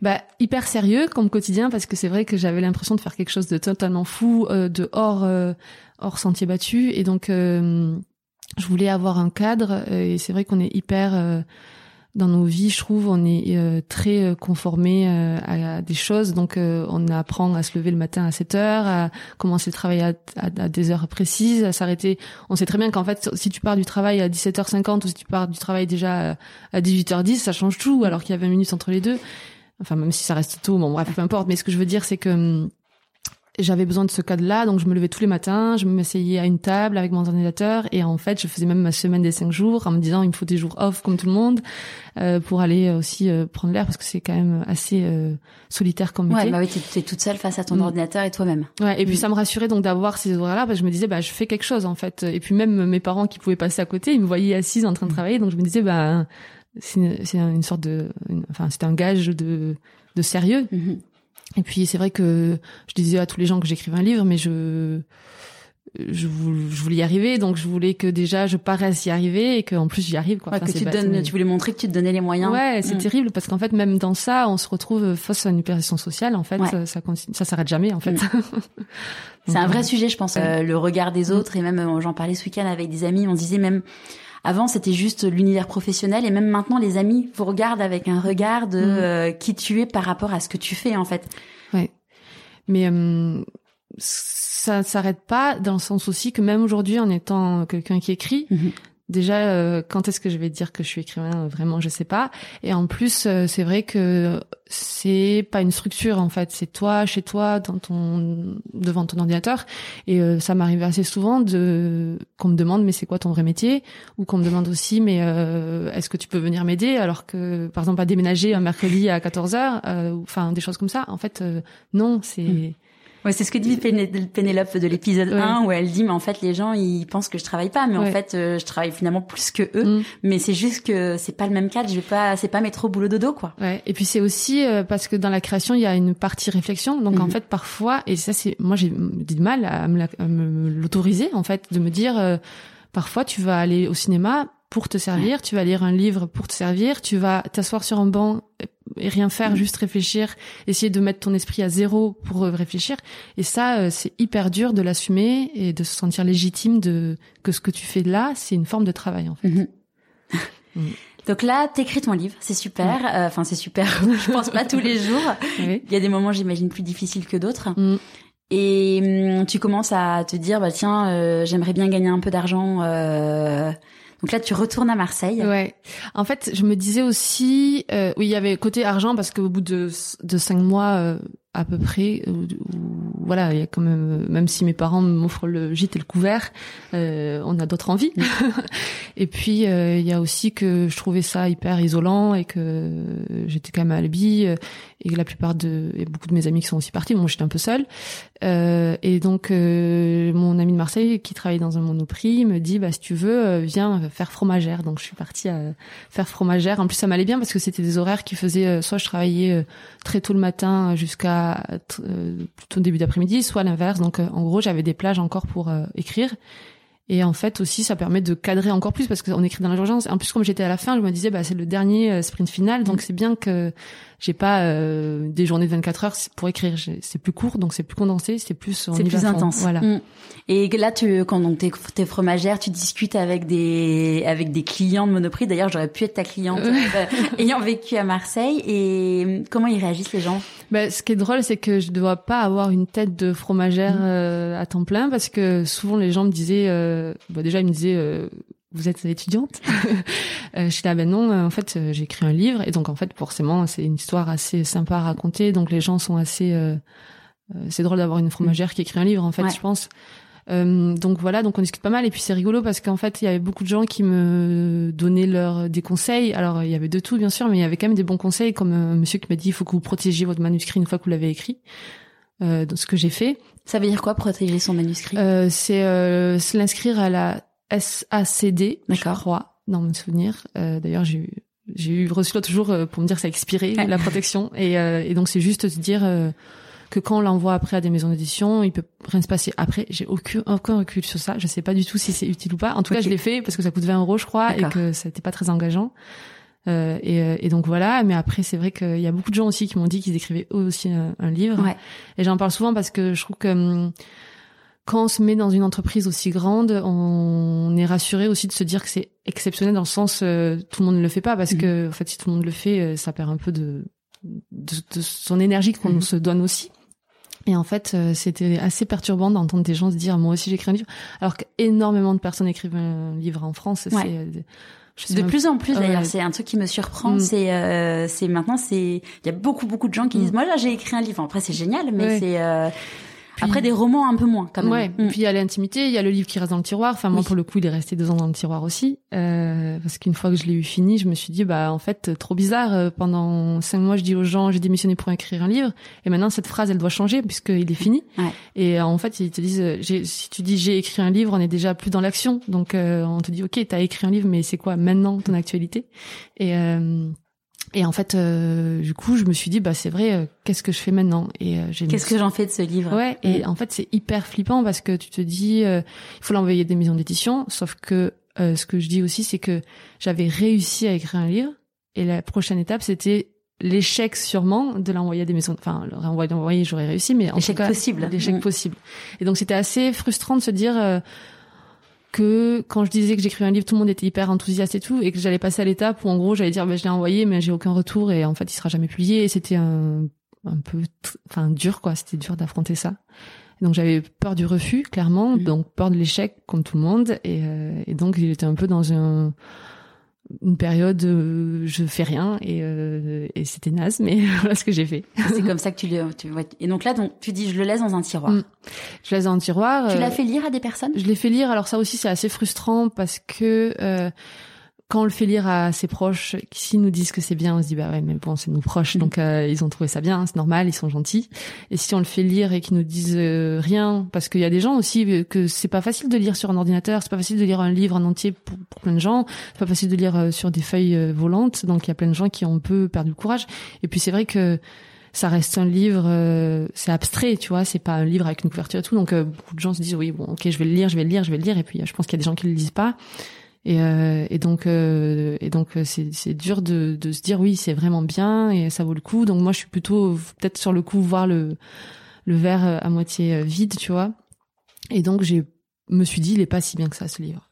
Bah hyper sérieux comme quotidien parce que c'est vrai que j'avais l'impression de faire quelque chose de totalement fou, euh, de hors euh, hors sentier battu et donc euh, je voulais avoir un cadre et c'est vrai qu'on est hyper dans nos vies, je trouve, on est très conformé à, des choses. Donc, on apprend à se lever le matin à 7 heures, à commencer le travail à, à, des heures précises, à s'arrêter. On sait très bien qu'en fait, si tu pars du travail à 17h50 ou si tu pars du travail déjà à 18h10, ça change tout, alors qu'il y a 20 minutes entre les deux. Enfin, même si ça reste tôt, bon bref, peu importe. Mais ce que je veux dire, c'est que hum, j'avais besoin de ce cadre-là, donc je me levais tous les matins, je m'asseyais à une table avec mon ordinateur, et en fait, je faisais même ma semaine des cinq jours en me disant il me faut des jours off comme tout le monde euh, pour aller aussi euh, prendre l'air parce que c'est quand même assez euh, solitaire comme métier. Ouais, bah oui, t'es, toute seule face à ton mm. ordinateur et toi-même. Ouais, et puis mm. ça me rassurait donc d'avoir ces horaires-là parce que je me disais bah je fais quelque chose en fait. Et puis même mes parents qui pouvaient passer à côté, ils me voyaient assise en train de mm. travailler, donc je me disais bah c'est une, sorte de, enfin c'était un gage de, de sérieux. Mm-hmm. Et puis c'est vrai que je disais à tous les gens que j'écrivais un livre, mais je je voulais y arriver, donc je voulais que déjà je paraisse y arriver et qu'en plus j'y arrive. Quoi. que tu, donnes, tu voulais montrer que tu te donnais les moyens. Ouais, c'est mm. terrible parce qu'en fait même dans ça, on se retrouve face à une hypervision sociale. En fait, ça, ça, ça s'arrête jamais. En fait. Mm. c'est un vrai sujet, je pense, euh, le regard des mm. autres et même euh, j'en parlais ce week-end avec des amis. On disait même avant, c'était juste l'univers professionnel et même maintenant, les amis vous regardent avec un regard de mm. euh, qui tu es par rapport à ce que tu fais en fait. Ouais. Mais euh, ça s'arrête pas dans le sens aussi que même aujourd'hui, en étant quelqu'un qui écrit, mm-hmm. Déjà, euh, quand est-ce que je vais dire que je suis écrivain Vraiment, je sais pas. Et en plus, euh, c'est vrai que c'est pas une structure en fait. C'est toi, chez toi, devant ton ordinateur. Et euh, ça m'arrive assez souvent de qu'on me demande mais c'est quoi ton vrai métier? Ou qu'on me demande aussi mais est-ce que tu peux venir m'aider? Alors que par exemple à déménager un mercredi à 14 h enfin des choses comme ça. En fait, non, c'est hmm. Ouais, c'est ce que dit Pénélope de l'épisode 1 où elle dit mais en fait les gens ils pensent que je travaille pas mais en fait euh, je travaille finalement plus que eux mm. mais c'est juste que c'est pas le même cadre, je vais pas c'est pas mettre au boulot dodo quoi. Ouais, et puis c'est aussi euh, parce que dans la création il y a une partie réflexion donc en mm-hmm. fait parfois et ça c'est moi j'ai du mal à me l'autoriser en fait de me dire euh, parfois tu vas aller au cinéma pour te servir, tu vas lire un livre pour te servir, tu vas t'asseoir sur un banc et rien faire, mm. juste réfléchir, essayer de mettre ton esprit à zéro pour euh, réfléchir. Et ça, euh, c'est hyper dur de l'assumer et de se sentir légitime de que ce que tu fais là, c'est une forme de travail en fait. Mm-hmm. Mm. Donc là, t'écris ton livre, c'est super. Euh, enfin, c'est super. je pense pas tous les jours. Il y a des moments, j'imagine, plus difficiles que d'autres. Mm. Et tu commences à te dire, bah tiens, j'aimerais bien gagner un peu d'argent. Donc là, tu retournes à Marseille. Ouais. En fait, je me disais aussi, euh, oui, il y avait côté argent parce qu'au bout de, de cinq mois, euh, à peu près. Euh, voilà, il y a quand même, même si mes parents m'offrent le gîte et le couvert, euh, on a d'autres envies. et puis euh, il y a aussi que je trouvais ça hyper isolant et que j'étais quand même à Albi et que la plupart de, et beaucoup de mes amis qui sont aussi partis, moi j'étais un peu seule. et donc mon ami de Marseille qui travaille dans un monoprix me dit bah si tu veux viens faire fromagère. Donc je suis partie à faire fromagère. En plus ça m'allait bien parce que c'était des horaires qui faisaient soit je travaillais très tôt le matin jusqu'à euh, plutôt début d'après-midi, soit l'inverse. Donc euh, en gros, j'avais des plages encore pour euh, écrire. Et en fait aussi, ça permet de cadrer encore plus parce qu'on écrit dans l'urgence. En plus, comme j'étais à la fin, je me disais, bah c'est le dernier sprint final, donc mm. c'est bien que j'ai pas euh, des journées de 24 heures pour écrire. C'est plus court, donc c'est plus condensé, c'est plus c'est plus intense. Voilà. Mm. Et là, tu quand donc t'es, t'es fromagère, tu discutes avec des avec des clients de Monoprix. D'ailleurs, j'aurais pu être ta cliente euh, ayant vécu à Marseille. Et comment ils réagissent les gens? Bah, ce qui est drôle, c'est que je ne dois pas avoir une tête de fromagère mm. euh, à temps plein parce que souvent les gens me disaient, bah, déjà ils me disaient vous êtes étudiante euh, Je suis là, ben non, en fait, euh, j'ai écrit un livre et donc en fait, forcément, c'est une histoire assez sympa à raconter. Donc les gens sont assez, euh, c'est drôle d'avoir une fromagère qui écrit un livre, en fait, je pense. donc voilà, donc on discute pas mal et puis c'est rigolo parce qu'en fait il y avait beaucoup de gens qui me donnaient leurs des conseils. Alors il y avait de tout bien sûr, mais il y avait quand même des bons conseils comme un monsieur qui m'a dit il faut que vous protégiez votre manuscrit une fois que vous l'avez écrit. euh, ce que j'ai fait. Ça veut dire quoi protéger son manuscrit? Euh, C'est euh, l'inscrire à la SACD, je crois, dans mon souvenir. Euh, D'ailleurs, j'ai eu j'ai eu reçu l'autre jour euh, pour me dire que ça a expiré la protection et, euh, et donc c'est juste se dire que quand on l'envoie après à des maisons d'édition, il peut rien se passer. Après, j'ai aucun, aucun recul sur ça. Je sais pas du tout si c'est utile ou pas. En tout cas, je l'ai fait parce que ça coûte 20 euros, je crois, et que ça n'était pas très engageant. Euh, et, euh, et, donc voilà. Mais après, c'est vrai qu'il y a beaucoup de gens aussi qui m'ont dit qu'ils écrivaient eux aussi un, livre. Ouais. Et j'en parle souvent parce que je trouve que hum, quand on se met dans une entreprise aussi grande, on est rassuré aussi de se dire que c'est exceptionnel dans le sens euh, tout le monde ne le fait pas parce mmh. que en fait si tout le monde le fait, euh, ça perd un peu de de, de son énergie qu'on mmh. se donne aussi. Et en fait, c'était assez perturbant d'entendre des gens se dire moi aussi j'écris un livre, alors qu'énormément de personnes écrivent un livre en France. Ouais. C'est de plus en plus d'ailleurs, c'est un truc qui me surprend. Mm. C'est, euh, c'est maintenant, c'est, il y a beaucoup beaucoup de gens qui mm. disent, moi là j'ai écrit un livre. Après c'est génial, mais c'est, euh, après des romans un peu moins quand même. Ouais. Mm. Puis il y a l'intimité, il y a le livre qui reste dans le tiroir. Enfin moi pour le coup il est resté deux ans dans le tiroir aussi euh, parce qu'une fois que je l'ai eu fini, je me suis dit bah en fait trop bizarre. Euh, pendant cinq mois je dis aux gens j'ai démissionné pour écrire un livre et maintenant cette phrase elle doit changer puisqu'il est fini. Ouais. Et euh, en fait ils te disent si tu dis j'ai écrit un livre on est déjà plus dans l'action donc euh, on te dit ok t'as écrit un livre mais c'est quoi maintenant ton actualité? Et et en fait, euh, du coup, je me suis dit, bah c'est vrai, euh, qu'est-ce que je fais maintenant? Et euh, qu'est-ce que j'en fais de ce livre? Ouais. Et en fait, c'est hyper flippant parce que tu te dis, il faut l'envoyer des maisons d'édition. Sauf que ce que je dis aussi, c'est que j'avais réussi à écrire un livre, et la prochaine étape, c'était l'échec sûrement de l'envoyer à des maisons. Enfin, le renvoyer, j'aurais réussi, mais en l'échec possible. L'échec mm. possible. Et donc, c'était assez frustrant de se dire que quand je disais que j'écrivais un livre, tout le monde était hyper enthousiaste et tout, et que j'allais passer à l'étape où en gros j'allais dire bah, je l'ai envoyé mais j'ai aucun retour et en fait il sera jamais publié et c'était un, un peu enfin dur quoi, c'était dur d'affronter ça. donc j'avais peur du refus clairement, mmh. donc peur de l'échec comme tout le monde et, euh, et donc j'étais un peu dans un une période euh, je fais rien et, euh, et c'était naze mais voilà ce que j'ai fait. C'est comme ça que tu le tu et donc là donc tu dis je le laisse dans un tiroir. Mm. je laisse dans un tiroir tu l'as fait lire à des personnes? je l'ai fait lire. Alors ça aussi c'est assez frustrant parce que euh, quand on le fait lire à ses proches, s'ils nous disent que c'est bien, on se dit bah ouais mais bon c'est nos proches mm. donc euh, ils ont trouvé ça bien, c'est normal, ils sont gentils. Et si on le fait lire et qu'ils nous disent euh, rien, parce qu'il y a des gens aussi euh, que c'est pas facile de lire sur un ordinateur, c'est pas facile de lire un livre en entier pour, plein de gens, c'est pas facile de lire sur des feuilles volantes, donc il y a plein de gens qui ont un peu perdu le courage. Et puis c'est vrai que ça reste un livre, c'est abstrait, tu vois, c'est pas un livre avec une couverture et tout, donc beaucoup de gens se disent oui bon ok je vais le lire, je vais le lire, je vais le lire, et puis je pense qu'il y a des gens qui le lisent pas. Et, euh, et donc, euh, et donc, euh, c'est, dur de, de se dire oui, c'est vraiment bien et ça vaut le coup. Donc moi, je suis plutôt peut-être sur le coup voir le le verre à moitié vide, tu vois. Et donc, j'ai me suis dit, il est pas si bien que ça ce livre.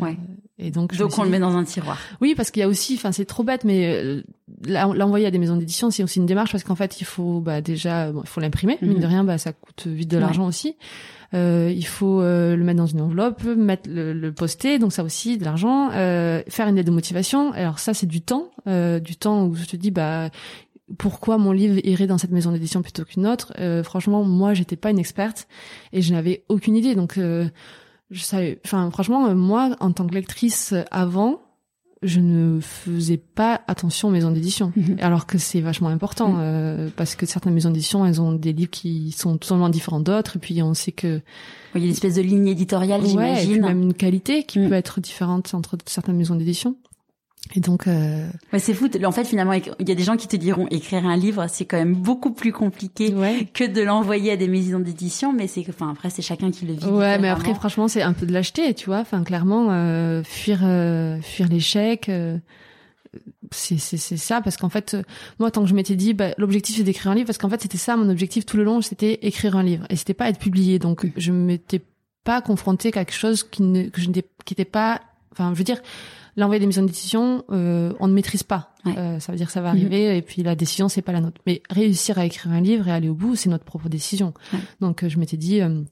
Ouais. Et donc, donc on le met dans un tiroir. Oui, parce qu'il y a aussi, enfin, c'est trop bête, mais l'envoyer à des maisons d'édition, c'est aussi une démarche parce qu'en fait, il faut bah, déjà, bon, il faut l'imprimer. Mine mhm. de rien, bah, ça coûte vite de l'argent aussi. Euh, il faut euh, le mettre dans une enveloppe, mettre le, le poster, donc ça aussi de l'argent. Euh, faire une lettre de motivation. Alors ça, c'est du temps, euh, du temps où je te dis, bah pourquoi mon livre irait dans cette maison d'édition plutôt qu'une autre? Euh, franchement, moi, j'étais pas une experte et je n'avais aucune idée. Donc, euh, je savais. Enfin, franchement, moi, en tant que lectrice avant, je ne faisais pas attention aux maisons d'édition, mhm. alors que c'est vachement important euh, parce que certaines maisons d'édition, elles ont des livres qui sont totalement différents d'autres, et puis on sait que il y a une espèce de ligne éditoriale, ouais, j'imagine, même une qualité qui mhm. peut être différente entre certaines maisons d'édition. Et donc, euh... ouais, c'est fou. En fait, finalement, il y a des gens qui te diront écrire un livre, c'est quand même beaucoup plus compliqué que de l'envoyer à des maisons d'édition. Mais c'est, enfin, après, c'est chacun qui le vit. Ouais, mais après, franchement, c'est un peu de l'acheter, tu vois. Enfin, clairement, euh, fuir, euh, fuir l'échec. Euh, c'est c'est c'est ça parce qu'en fait moi tant que je m'étais dit bah, l'objectif c'est d'écrire un livre parce qu'en fait c'était ça mon objectif tout le long c'était écrire un livre et c'était pas être publié donc je m'étais pas confrontée à quelque chose qui ne que je n'étais qui était pas enfin je veux dire l'envoyer des maisons d'édition, euh, on ne maîtrise pas. Euh, ça veut dire que ça va arriver mhm. et puis la décision c'est pas la nôtre. Mais réussir à écrire un livre et aller au bout, c'est notre propre décision. Donc euh, je m'étais dit euh,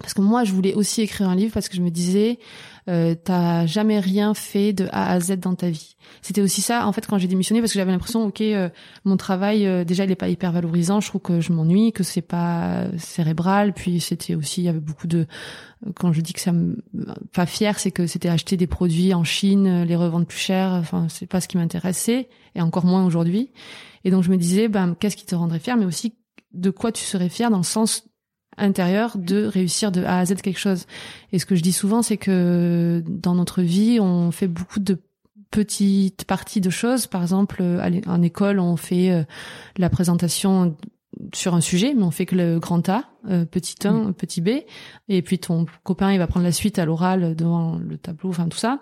parce que moi je voulais aussi écrire un livre parce que je me disais euh, t'as jamais rien fait de A à Z dans ta vie. C'était aussi ça en fait quand j'ai démissionné parce que j'avais l'impression ok euh, mon travail euh, déjà il est pas hyper valorisant, je trouve que je m'ennuie, que c'est pas cérébral, puis c'était aussi il y avait beaucoup de quand je dis que ça me pas fier, c'est que c'était acheter des produits en Chine, les revendre plus cher, enfin c'est pas ce qui m'intéressait et encore moins aujourd'hui. Et donc je me disais ben qu'est-ce qui te rendrait fier mais aussi de quoi tu serais fier dans le sens intérieur de réussir de A à Z quelque chose. Et ce que je dis souvent, c'est que dans notre vie, on fait beaucoup de petites parties de choses. Par exemple, en école, on fait euh, la présentation sur un sujet, mais on fait que le grand A, euh, petit 1, mm. petit B, et puis ton copain, il va prendre la suite à l'oral devant le tableau, enfin tout ça.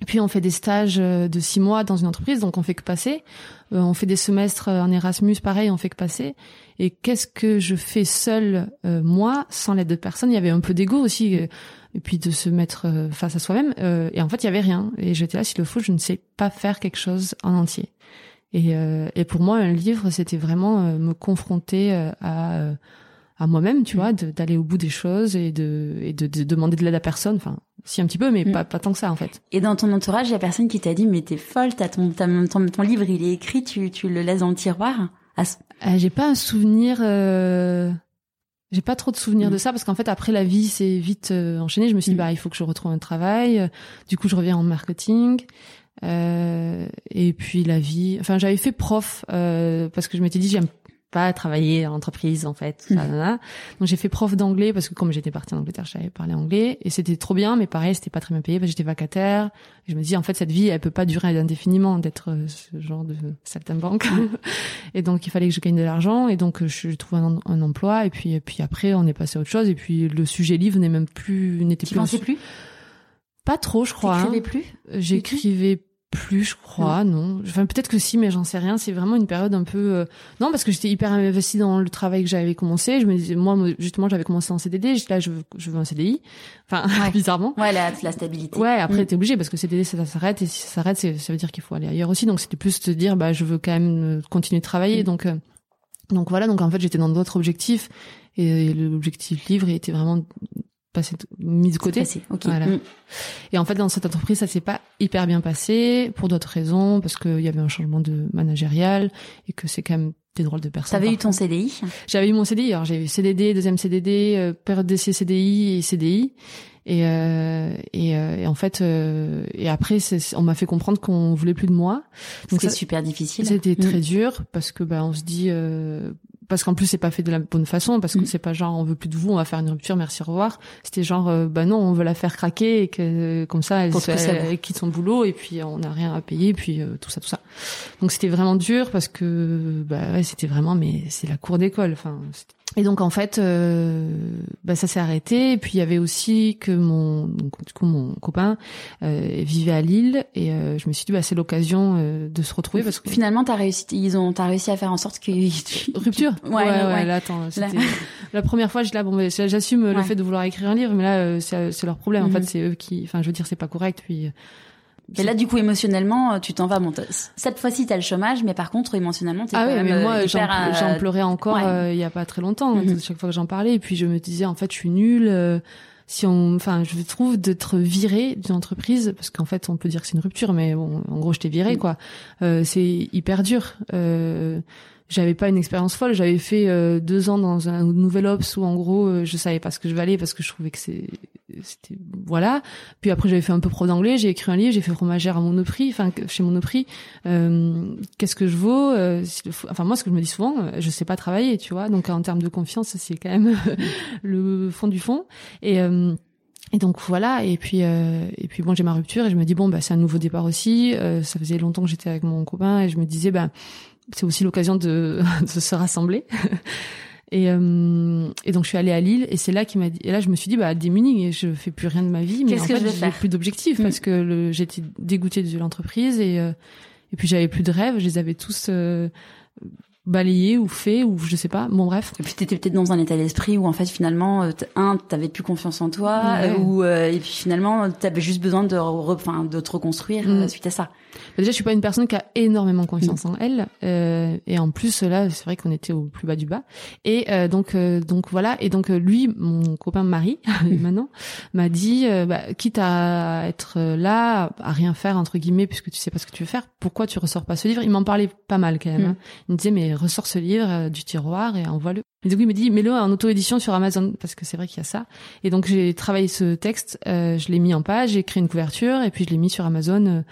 Et puis on fait des stages euh, de six mois dans une entreprise, donc on fait que passer. Euh, on fait des semestres en Erasmus, pareil, on fait que passer. Et qu'est-ce que je fais seul moi, sans l'aide de personne? Il y avait un peu d'ego aussi, et puis de se mettre face à soi-même. et en fait, il y avait rien. Et j'étais là, s'il le faut, je ne sais pas faire quelque chose en entier. Et, et pour moi, un livre, c'était vraiment me confronter à à moi-même, tu mm. vois, d'aller au bout des choses et de, et de, de demander de l'aide à personne. Enfin, si un petit peu, mais mm. pas, pas tant que ça en fait. Et dans ton entourage, il y a personne qui t'a dit mais t'es folle, t'as ton, ton, ton livre, il est écrit, tu, tu le laisses dans le tiroir? Ah, j'ai pas un souvenir. Euh... J'ai pas trop de souvenirs mm. de ça parce qu'en fait après la vie s'est vite euh, enchaînée. Je me suis dit bah il faut que je retrouve un travail. Du coup je reviens en marketing. Euh, et puis la vie. Enfin j'avais fait prof euh, parce que je m'étais dit j'aime pas travailler en entreprise en fait. Mmh. Donc j'ai fait prof d'anglais parce que comme j'étais partie en Angleterre, j'avais parlé anglais et c'était trop bien, mais pareil, c'était pas très bien payé parce que j'étais vacataire. Et je me dis en fait cette vie, elle peut pas durer indéfiniment d'être euh, ce genre de saltimbanque. Mmh. et donc il fallait que je gagne de l'argent et donc je trouve un, un, emploi et puis et puis après on est passé à autre chose et puis le sujet livre n'est même plus n'était plus. plus? Pas trop, je crois. T'écrivais plus? J'écrivais plus, je crois, non. Enfin, peut-être que si, mais j'en sais rien. C'est vraiment une période un peu. Euh, non, parce que j'étais hyper investie dans le travail que j'avais commencé. Je me disais, moi, justement, j'avais commencé en CDD. Là, je veux, je veux un CDI. Enfin, bizarrement. Ouais, la, la stabilité. Ouais, après, mm. t'es obligé parce que CDD, ça, s'arrête. Et si ça s'arrête, ça veut dire qu'il faut aller ailleurs aussi. Donc, c'était plus te dire, bah, je veux quand même euh, continuer de travailler. Mm. Donc, euh, donc voilà. Donc, en fait, j'étais dans d'autres objectifs. Et l'objectif livre était vraiment mis de côté. Voilà. Mm. Et en fait, dans cette entreprise, ça s'est pas hyper bien passé pour d'autres raisons, parce qu'il y avait un changement de managérial et que c'est quand même des drôles de personnes. T'avais eu ton CDI J'avais eu mon CDI. Alors j'ai eu CDD, deuxième CDD, euh, période d'essai CDI et CDI. Et, euh, et, euh, et, en fait, euh, et après, on m'a fait comprendre qu'on voulait plus de moi. Donc c'est super difficile. C'était très mm. dur parce que bah on se dit parce qu'en plus c'est pas fait de la bonne façon parce que mm. c'est pas genre on veut plus de vous on va faire une rupture merci au revoir. C'était genre euh, bah non on veut la faire craquer et que comme ça elle, elle, quitte son boulot et puis on n'a rien à payer puis euh, tout ça tout ça. Donc c'était vraiment dur parce que bah ouais c'était vraiment mais c'est la cour d'école enfin et donc en fait, euh, bah, ça s'est arrêté. Et puis il y avait aussi que mon, donc, du coup mon copain euh, vivait à Lille et euh, je me suis dit bah c'est l'occasion euh, de se retrouver parce que finalement t'as réussi, ils ont t'as réussi à faire en sorte que rupture. Ouais, ouais, ouais. Là, attends, la... la première fois, j'étais là bon, j'assume le fait de vouloir écrire un livre, mais là c'est leur problème. En fait, mhm. c'est eux qui, enfin je veux dire c'est pas correct. Puis et là, du coup, émotionnellement, euh, tu t'en vas. Bon, cette fois-ci, t'as le chômage, mais par contre, émotionnellement, t'es ah quand oui, mais moi, j'en euh, pleurais encore euh, il y a pas très longtemps. Mhm. Chaque fois que j'en parlais, et puis je me disais, en fait, je suis nulle. si on, enfin, je trouve d'être viré d'une entreprise, parce qu'en fait, on peut dire que c'est une rupture, mais bon, en gros, je t'ai viré, mhm. quoi. c'est hyper dur. Euh, j'avais pas une expérience folle. J'avais fait euh, deux ans dans un nouvel ops où en gros euh, je savais pas ce que je valais parce que je trouvais que c'était voilà. Puis après j'avais fait un peu pro d'anglais, j'ai écrit un livre, j'ai fait fromagère à Monoprix, enfin chez Monoprix. Euh, Qu'est-ce que je vaux euh, Enfin moi ce que je me dis souvent, je sais pas travailler, tu vois. Donc en termes de confiance, c'est quand même le fond du fond. Et et donc voilà, et puis euh, et puis bon, j'ai ma rupture et je me dis bon bah c'est un nouveau départ aussi. Euh, ça faisait longtemps que j'étais avec mon copain et je me disais bah c'est aussi l'occasion de, de, se rassembler. Et, euh, et donc je suis allée à Lille et c'est là qu'il m'a dit et là je me suis dit bah démunie je fais plus rien de ma vie mais en fait j'ai plus d'objectifs parce que j'étais dégoûtée de l'entreprise et euh, et puis j'avais plus de rêves je les avais tous euh, balayé ou fait ou je sais pas. Bon bref. Et puis t'étais peut-être dans un état d'esprit où en fait finalement euh, un t'avais plus confiance en toi ou euh, et puis finalement t'avais juste besoin de enfin de te reconstruire mm. euh, suite à ça déjà je suis pas une personne qui a énormément confiance en elle et en plus là c'est vrai qu'on était au plus bas du bas et donc donc voilà et donc lui mon copain Marie maintenant m'a dit bah, quitte à être là à rien faire entre guillemets puisque tu sais pas ce que tu veux faire pourquoi tu ressors pas ce livre? Il m'en parlait pas mal quand même mm. hein. il me disait mais ressort ce livre euh, du tiroir et envoie-le. Et du coup, il me dit, mets-le en auto-édition sur Amazon, parce que c'est vrai qu'il y a ça. Et donc, j'ai travaillé ce texte, euh, je l'ai mis en page, j'ai créé une couverture, et puis je l'ai mis sur Amazon.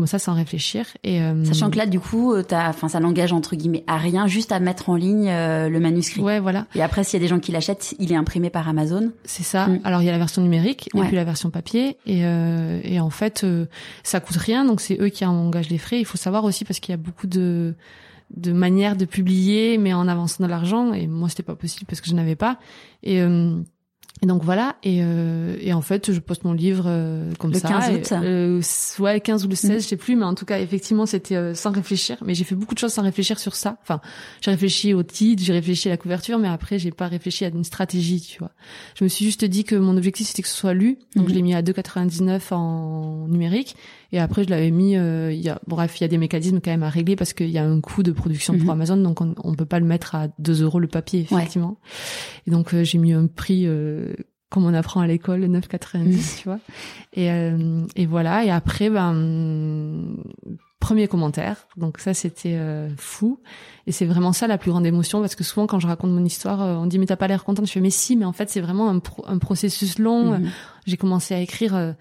Euh, comme ça sans réfléchir. Et euh, sachant que là, du coup, t'as, enfin, ça n'engage entre guillemets à rien, juste à mettre en ligne le manuscrit. Ouais, voilà. Et après, s'il y a des gens qui l'achètent, il est imprimé par Amazon. C'est ça. Mm. Alors il y a la version numérique et puis la version papier. Et, et en fait, ça coûte rien, donc c'est eux qui engagent les frais. Il faut savoir aussi parce qu'il y a beaucoup de de manières de publier, mais en avançant de l'argent. Et moi, c'était pas possible parce que je n'avais pas. Et et donc voilà, et, euh, et en fait, je poste mon livre euh, comme ça. Le 15 août. Euh, ouais, 15 ou le 16, mm. je sais plus, mais en tout cas, effectivement, c'était euh, sans réfléchir. Mais j'ai fait beaucoup de choses sans réfléchir sur ça. Enfin, j'ai réfléchi au titre, j'ai réfléchi à la couverture, mais après, j'ai pas réfléchi à une stratégie, tu vois. Je me suis juste dit que mon objectif, c'était que ce soit lu. Donc, je l'ai mis à 2,99 en numérique. Et après, je l'avais mis. Euh, il y a, bref, il y a des mécanismes quand même à régler parce qu'il y a un coût de production pour mm-hmm. Amazon, donc on, on peut pas le mettre à 2 euros le papier, effectivement. Et donc, j'ai mis un prix comme on apprend à l'école, le 9,90, tu vois. Et, euh, et voilà. Et après, ben, premier commentaire. Donc ça, c'était euh, fou. Et c'est vraiment ça la plus grande émotion parce que souvent, quand je raconte mon histoire, euh, on dit mais t'as pas l'air contente. Je fais mais si, mais en fait, c'est vraiment un, un processus long. Mhm. J'ai commencé à écrire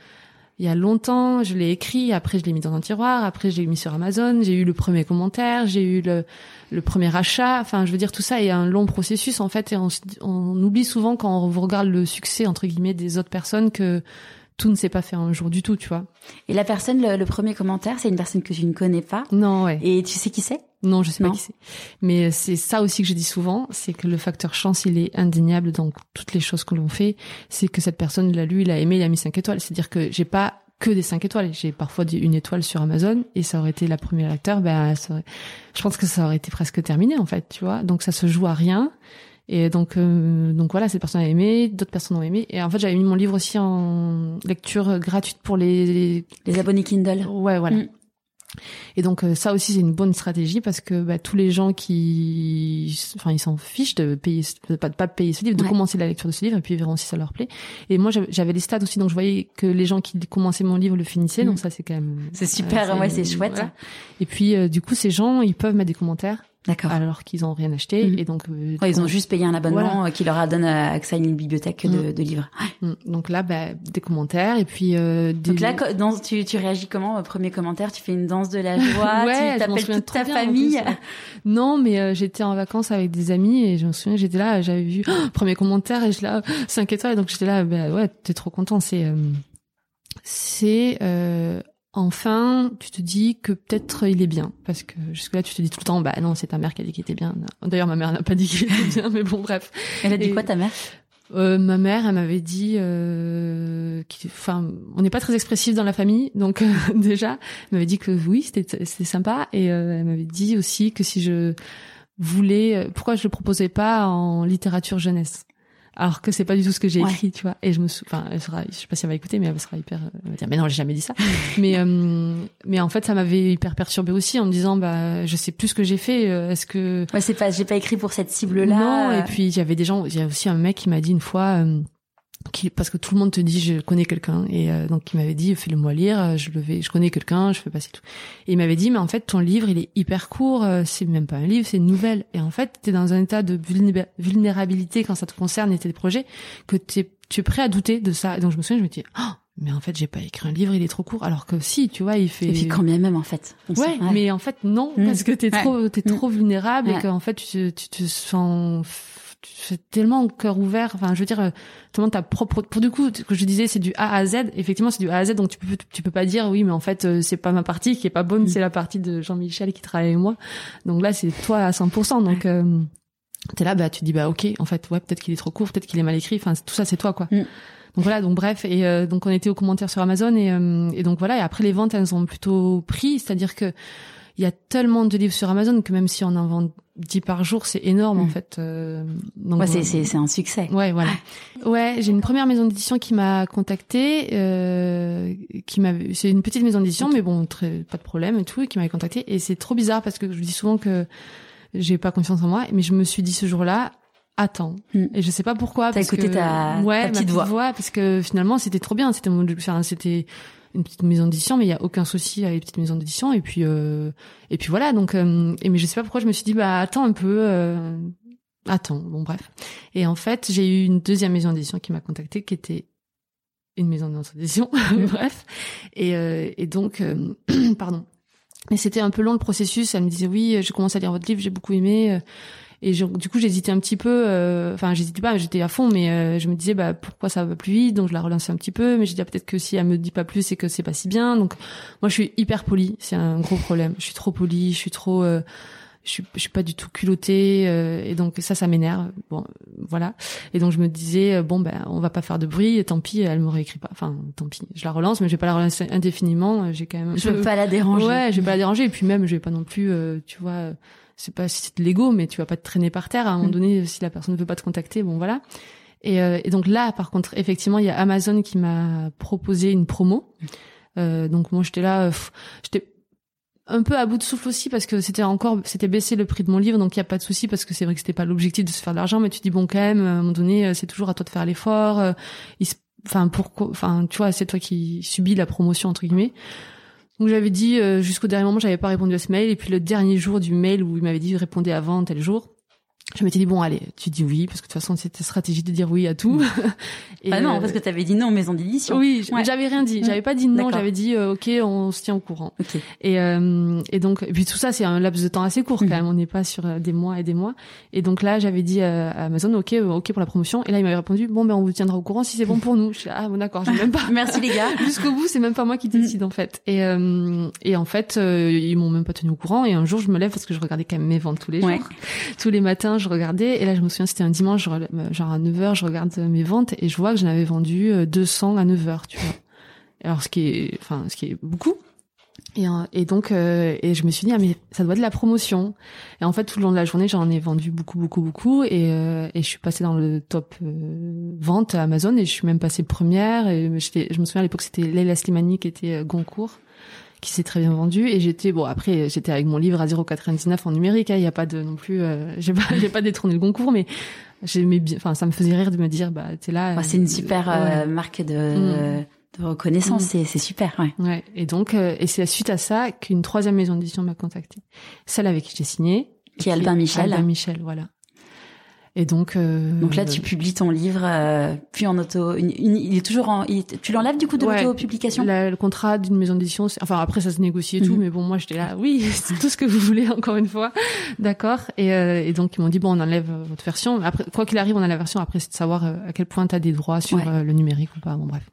il y a longtemps, je l'ai écrit, après je l'ai mis dans un tiroir, après je l'ai mis sur Amazon, j'ai eu le premier commentaire, j'ai eu le, le premier achat, enfin je veux dire tout ça est un long processus en fait et on, on oublie souvent quand on regarde le succès entre guillemets des autres personnes que tout ne s'est pas fait un jour du tout, tu vois. Et la personne, le, premier commentaire, c'est une personne que tu ne connais pas. Non, ouais. Et tu sais qui c'est? Non, je sais pas qui c'est. Mais c'est ça aussi que je dis souvent, c'est que le facteur chance, il est indéniable dans toutes les choses que l'on fait. C'est que cette personne l'a lu, il a aimé, il a mis 5 étoiles. C'est-à-dire que j'ai pas que des 5 étoiles. J'ai parfois une étoile sur Amazon et ça aurait été la première lecteur, ben, je pense que ça aurait été presque terminé en fait, tu vois. Donc ça se joue à rien. Et donc, euh, donc voilà, cette personne a aimé, d'autres personnes ont aimé. Et en fait, j'avais mis mon livre aussi en lecture gratuite pour les les, abonnés Kindle. Ouais, voilà. Mm. Et donc euh, ça aussi c'est une bonne stratégie parce que bah, tous les gens qui, enfin ils s'en fichent de payer, de pas de pas payer ce livre, de commencer la lecture de ce livre et puis ils verront si ça leur plaît. Et moi j'avais les stats aussi donc je voyais que les gens qui commençaient mon livre le finissaient donc mm. ça c'est quand même. C'est super, ouais c'est chouette. Et puis du coup ces gens ils peuvent mettre des commentaires D'accord. Alors qu'ils ont rien acheté mhm. et donc euh, ils ont juste payé un abonnement euh, qui leur a donné accès à une bibliothèque de, mhm. livres. Mhm. Donc là, bah, des commentaires et puis. Euh, des... Donc là, dans, tu, tu réagis comment au premier commentaire? Tu fais une danse de la joie ouais, Tu t'appelles toute ta famille Non, mais j'étais en vacances avec des amis et je me souviens, j'étais là, j'avais vu premier commentaire et je là 5 étoiles donc j'étais là, bah ouais, t'es trop content. C'est c'est Enfin, tu te dis que peut-être il est bien, parce que jusque-là, tu te dis tout le temps, bah non, c'est ta mère qui a dit qu'il était bien. D'ailleurs, ma mère n'a pas dit qu'il était bien, mais bon, bref. Elle a dit quoi, ta mère? Euh, Ma mère, elle m'avait dit, euh, enfin, on n'est pas très expressif dans la famille, donc euh, déjà, elle m'avait dit que oui, c'était sympa, et euh, elle m'avait dit aussi que si je voulais, pourquoi je le proposais pas en littérature jeunesse? Alors que c'est pas du tout ce que j'ai écrit, tu vois. Et je me enfin, elle sera, je sais pas si elle va écouter, mais elle sera hyper, elle va dire, mais non, j'ai jamais dit ça. mais, euh, mais en fait, ça m'avait hyper perturbé aussi en me disant, bah, je sais plus ce que j'ai fait. Euh, est-ce que ouais, c'est pas, j'ai pas écrit pour cette cible-là. Non. Et puis il y avait des gens, il y a aussi un mec qui m'a dit une fois. Euh, qui, parce que tout le monde te dit je connais quelqu'un. Et euh, donc il m'avait dit fais-le-moi lire euh, je le vais je connais quelqu'un je fais passer tout. Et il m'avait dit mais en fait ton livre il est hyper court euh, c'est même pas un livre c'est une nouvelle. Et en fait t'es dans un état de vulnérabilité quand ça te concerne et tes projets que t'es tu es prêt à douter de ça. Et donc je me souviens je me dis oh, mais en fait j'ai pas écrit un livre il est trop court. Alors que si tu vois il fait et puis quand même en fait? Ouais, mais en fait non mmh. parce que t'es trop t'es mmh. trop vulnérable et qu'en fait tu, tu te sens c'est tellement cœur ouvert. Enfin, je veux dire, tellement ta propre. Pour du coup, ce que je disais, c'est du A à Z. Effectivement, c'est du A à Z. Donc tu peux tu peux pas dire oui, mais en fait, euh, c'est pas ma partie qui est pas bonne, mm. c'est la partie de Jean-Michel qui travaille avec moi. Donc là, c'est toi à 100%. Donc euh, t'es là, bah tu dis bah ok, en fait, ouais, peut-être qu'il est trop court, peut-être qu'il est mal écrit. Enfin, tout ça, c'est toi quoi. Mm. Donc voilà, donc bref, et euh, donc on était aux commentaires sur Amazon et, euh, et donc voilà, et après les ventes elles ont plutôt pris, c'est-à-dire que il y a tellement de livres sur Amazon que même si on en vend 10 par jour, c'est énorme en mm. fait. Euh, donc, ouais, c'est, c'est, c'est un succès. Ouais, voilà. Ouais, j'ai une première maison d'édition qui m'a contacté, euh, qui m'a, c'est une petite maison d'édition, mais bon, très, pas de problème et tout, qui m'avait contacté. Et c'est trop bizarre parce que je dis souvent que j'ai pas confiance en moi, mais je me suis dit ce jour-là, attends. Mm. Et je sais pas pourquoi. T'as écouté ta, ouais, ta petite, voix. Parce que finalement, c'était trop bien. C'était mon, enfin, c'était une petite maison d'édition, mais il y a aucun souci avec les petites maisons d'édition. Et puis euh, et puis voilà. Donc euh, et mais je sais pas pourquoi je me suis dit bah attends un peu. Euh, attends, bon bref. Et en fait, j'ai eu une deuxième maison d'édition qui m'a contacté, qui était une maison d'édition, bref. Et, euh, et donc, euh, pardon. Mais c'était un peu long le processus. Elle me disait oui, je commence à lire votre livre, j'ai beaucoup aimé. Et du coup, j'hésitais un petit peu. Enfin, j'hésitais pas, j'étais à fond, mais je me disais bah pourquoi ça va plus vite? Donc je la relançais un petit peu, mais j'ai dit ah, peut-être que si elle me dit pas plus, c'est que c'est pas si bien. Donc moi, je suis hyper polie. C'est un gros problème. Je suis trop polie. Je suis trop je suis, je suis pas du tout culottée euh, et donc ça ça m'énerve bon voilà et donc je me disais euh, bon ben on va pas faire de bruit et tant pis elle m'aurait écrit pas enfin tant pis je la relance mais je vais pas la relancer indéfiniment euh, j'ai quand même je veux pas la déranger ouais je vais pas la déranger et puis même je vais pas non plus tu vois c'est pas si c'est de l'ego mais tu vas pas te traîner par terre. À un moment mm. donné si la personne ne veut pas te contacter bon voilà. Et, et donc là par contre effectivement il y a Amazon qui m'a proposé une promo. Donc moi j'étais là j'étais un peu à bout de souffle aussi parce que c'était encore c'était baissé le prix de mon livre donc il y a pas de souci parce que c'est vrai que c'était pas l'objectif de se faire de l'argent mais tu dis bon quand même à un moment donné euh, c'est toujours à toi de faire l'effort euh, enfin pourquoi enfin tu vois c'est toi qui subis la promotion entre guillemets donc j'avais dit euh, jusqu'au dernier moment j'avais pas répondu à ce mail. Et puis le dernier jour du mail où il m'avait dit répondez avant tel jour je m'étais dit bon allez tu dis oui parce que de toute façon c'était stratégie de dire oui à tout. Et ah non euh, parce que tu avais dit non maison d'édition. Oui j'avais rien dit. J'avais pas dit non j'avais dit euh, ok on se tient au courant. Okay. et euh, et donc et puis tout ça c'est un laps de temps assez court quand mhm. même. On n'est pas sur des mois et des mois. Et donc là j'avais dit à Amazon ok ok pour la promotion. Et là il m'avait répondu bon ben on vous tiendra au courant si c'est bon pour nous. Je suis ah bon d'accord je même pas. Merci les gars. Jusqu'au bout c'est même pas moi qui décide en fait. Et et en fait ils m'ont même pas tenu au courant. Et un jour je me lève parce que je regardais quand même mes ventes tous les jours. Tous les matins je regardais et là je me souviens c'était un dimanche genre à 9h je regarde mes ventes et je vois que j'en avais vendu 200 euh, à 9h tu vois. Alors ce qui est enfin ce qui est beaucoup. Et, euh, et donc euh, et je me suis dit ah mais ça doit être de la promotion. Et en fait tout le long de la journée j'en ai vendu beaucoup beaucoup beaucoup. Et, et je suis passée dans le top vente à Amazon et je suis même passée première. Et je me souviens à l'époque c'était Leila Slimani qui était Goncourt qui s'est très bien vendu. Et j'étais bon après j'étais avec mon livre à 0,99 en numérique hein, il y a pas de non plus euh, j'ai pas j'ai pas détourné le concours mais j'aimais bien enfin ça me faisait rire de me dire bah t'es là c'est une euh, super euh, marque de mm. de reconnaissance mm. c'est c'est super ouais. Ouais et donc et c'est suite à ça qu'une troisième maison d'édition m'a contacté celle avec qui j'ai signé qui est Albin Michel. Albin Michel voilà et donc, euh, donc là, tu publies ton livre, euh, puis en auto. il est toujours en. tu l'enlèves du coup de l'auto-publication. Le contrat d'une maison d'édition. Enfin après, ça se négocie et tout, mhm. mais bon, moi j'étais là. Oui, c'est tout ce que vous voulez. Encore une fois, d'accord. Et, euh, et, donc ils m'ont dit bon, on enlève votre version. Après, quoi qu'il arrive, on a la version. Après, c'est de savoir à quel point tu as des droits sur le numérique ou pas. Bon, bref.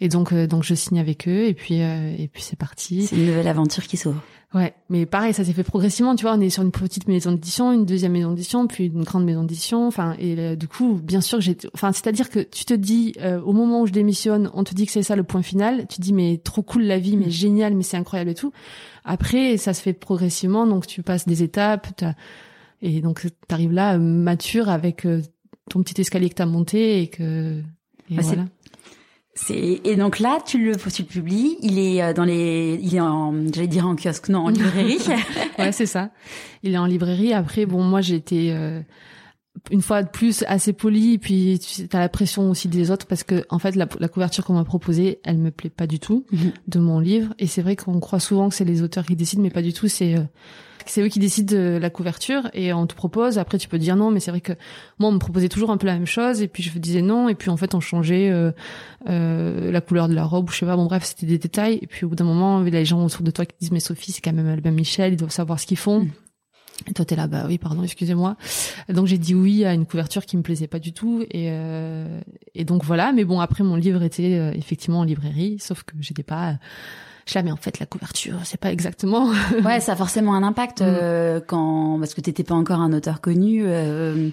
Et donc, donc je signe avec eux et puis et puis c'est parti. C'est une nouvelle aventure qui s'ouvre. Ouais, mais pareil, ça s'est fait progressivement, tu vois, on est sur une petite maison d'édition, une deuxième maison d'édition, puis une grande maison d'édition, enfin, et euh, du coup, bien sûr que j'ai, enfin, c'est-à-dire que tu te dis, euh, au moment où je démissionne, on te dit que c'est ça le point final, tu dis, mais trop cool la vie, mais mm. génial, mais c'est incroyable et tout. Après, ça se fait progressivement, donc tu passes des étapes, et donc t'arrives là, mature, avec euh, ton petit escalier que t'as monté, et que, et bah, voilà. C'est et donc là tu le tu le publies, il est euh, dans les il est en j'allais dire en kiosque non en librairie. ouais, c'est ça. Il est en librairie après bon moi j'ai été euh, une fois de plus assez poli puis tu as la pression aussi des autres parce que en fait la, la couverture qu'on m'a proposée, elle me plaît pas du tout mhm. de mon livre et c'est vrai qu'on croit souvent que c'est les auteurs qui décident mais pas du tout, c'est euh, c'est eux qui décident de la couverture et on te propose. Après, tu peux dire non, mais c'est vrai que moi, on me proposait toujours un peu la même chose et puis je disais non et puis en fait, on changeait euh, euh, la couleur de la robe ou je sais pas. Bon bref, c'était des détails. Et puis au bout d'un moment, il y a les gens autour de toi qui disent mais Sophie, c'est quand même Albin Michel, ils doivent savoir ce qu'ils font. Mm. Et toi t'es là bah oui pardon excusez-moi donc j'ai dit oui à une couverture qui me plaisait pas du tout et euh, et donc voilà mais bon après mon livre était euh, effectivement en librairie sauf que j'étais pas je mais en fait la couverture c'est pas exactement ouais ça a forcément un impact mm. euh, quand parce que t'étais pas encore un auteur connu euh,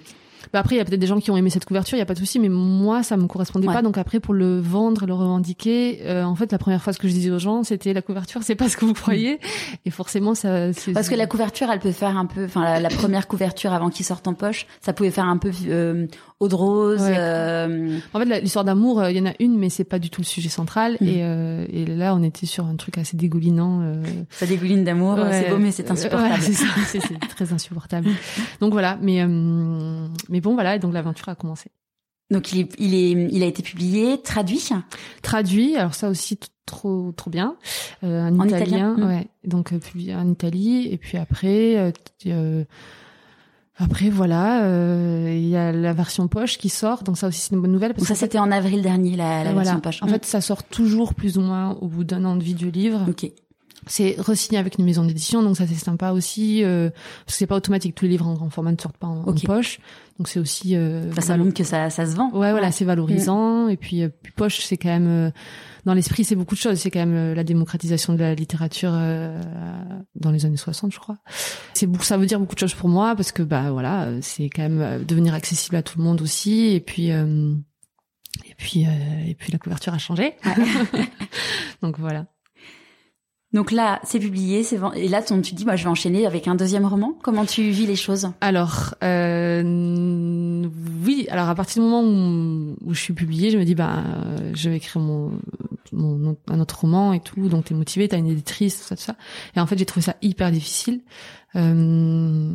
bah après, il y a peut-être des gens qui ont aimé cette couverture, il y a pas de souci, mais moi, ça me correspondait pas. Donc après, pour le vendre, le revendiquer, euh, en fait, la première fois ce que je disais aux gens, c'était la couverture, c'est pas ce que vous croyez. Et forcément, ça. Parce que la couverture, elle peut faire un peu, enfin, la, première couverture avant qu'il sorte en poche, ça pouvait faire un peu euh, eau de rose. Euh... En fait, l'histoire d'amour, euh, il y en a une, mais c'est pas du tout le sujet central. Mm. Et, euh, et là, on était sur un truc assez dégoulinant. Ça dégouline d'amour, c'est beau, mais c'est insupportable. c'est c'est très insupportable. donc voilà, mais mais bon, voilà, et donc l'aventure a commencé. Donc il est, il est, il a été publié, traduit. Traduit. Alors ça aussi trop, trop bien. Euh, en, italien, hmm. ouais. Donc euh, publié en Italie et puis après, euh, Après voilà, euh, il y a la version poche qui sort, donc ça aussi c'est une bonne nouvelle. Parce donc ça c'était en avril dernier la, la version poche. En fait ça sort toujours plus ou moins au bout d'un an de vie du livre. Ok. C'est resigné avec une maison d'édition, donc ça c'est sympa aussi, euh, parce que c'est pas automatique, tous les livres en grand format ne sortent pas en, poche, donc c'est aussi. Euh, ça montre que ça, ça se vend. Ouais, voilà, c'est valorisant, et puis, euh, puis poche c'est quand même euh, dans l'esprit c'est beaucoup de choses, c'est quand même la démocratisation de la littérature dans les années 60, je crois. C'est ça veut dire beaucoup de choses pour moi parce que bah voilà, c'est quand même devenir accessible à tout le monde aussi, et puis. et puis, et puis la couverture a changé. donc voilà. Donc là, c'est publié, c'est et là, tu dis, bah, je vais enchaîner avec un deuxième roman. Comment tu vis les choses? Alors, euh, oui. Alors à partir du moment où, je suis publiée, je me dis, bah, je vais écrire mon, mon un autre roman et tout. Donc t'es motivée, t'as une éditrice, tout ça, tout ça. Et en fait, j'ai trouvé ça hyper difficile. Euh,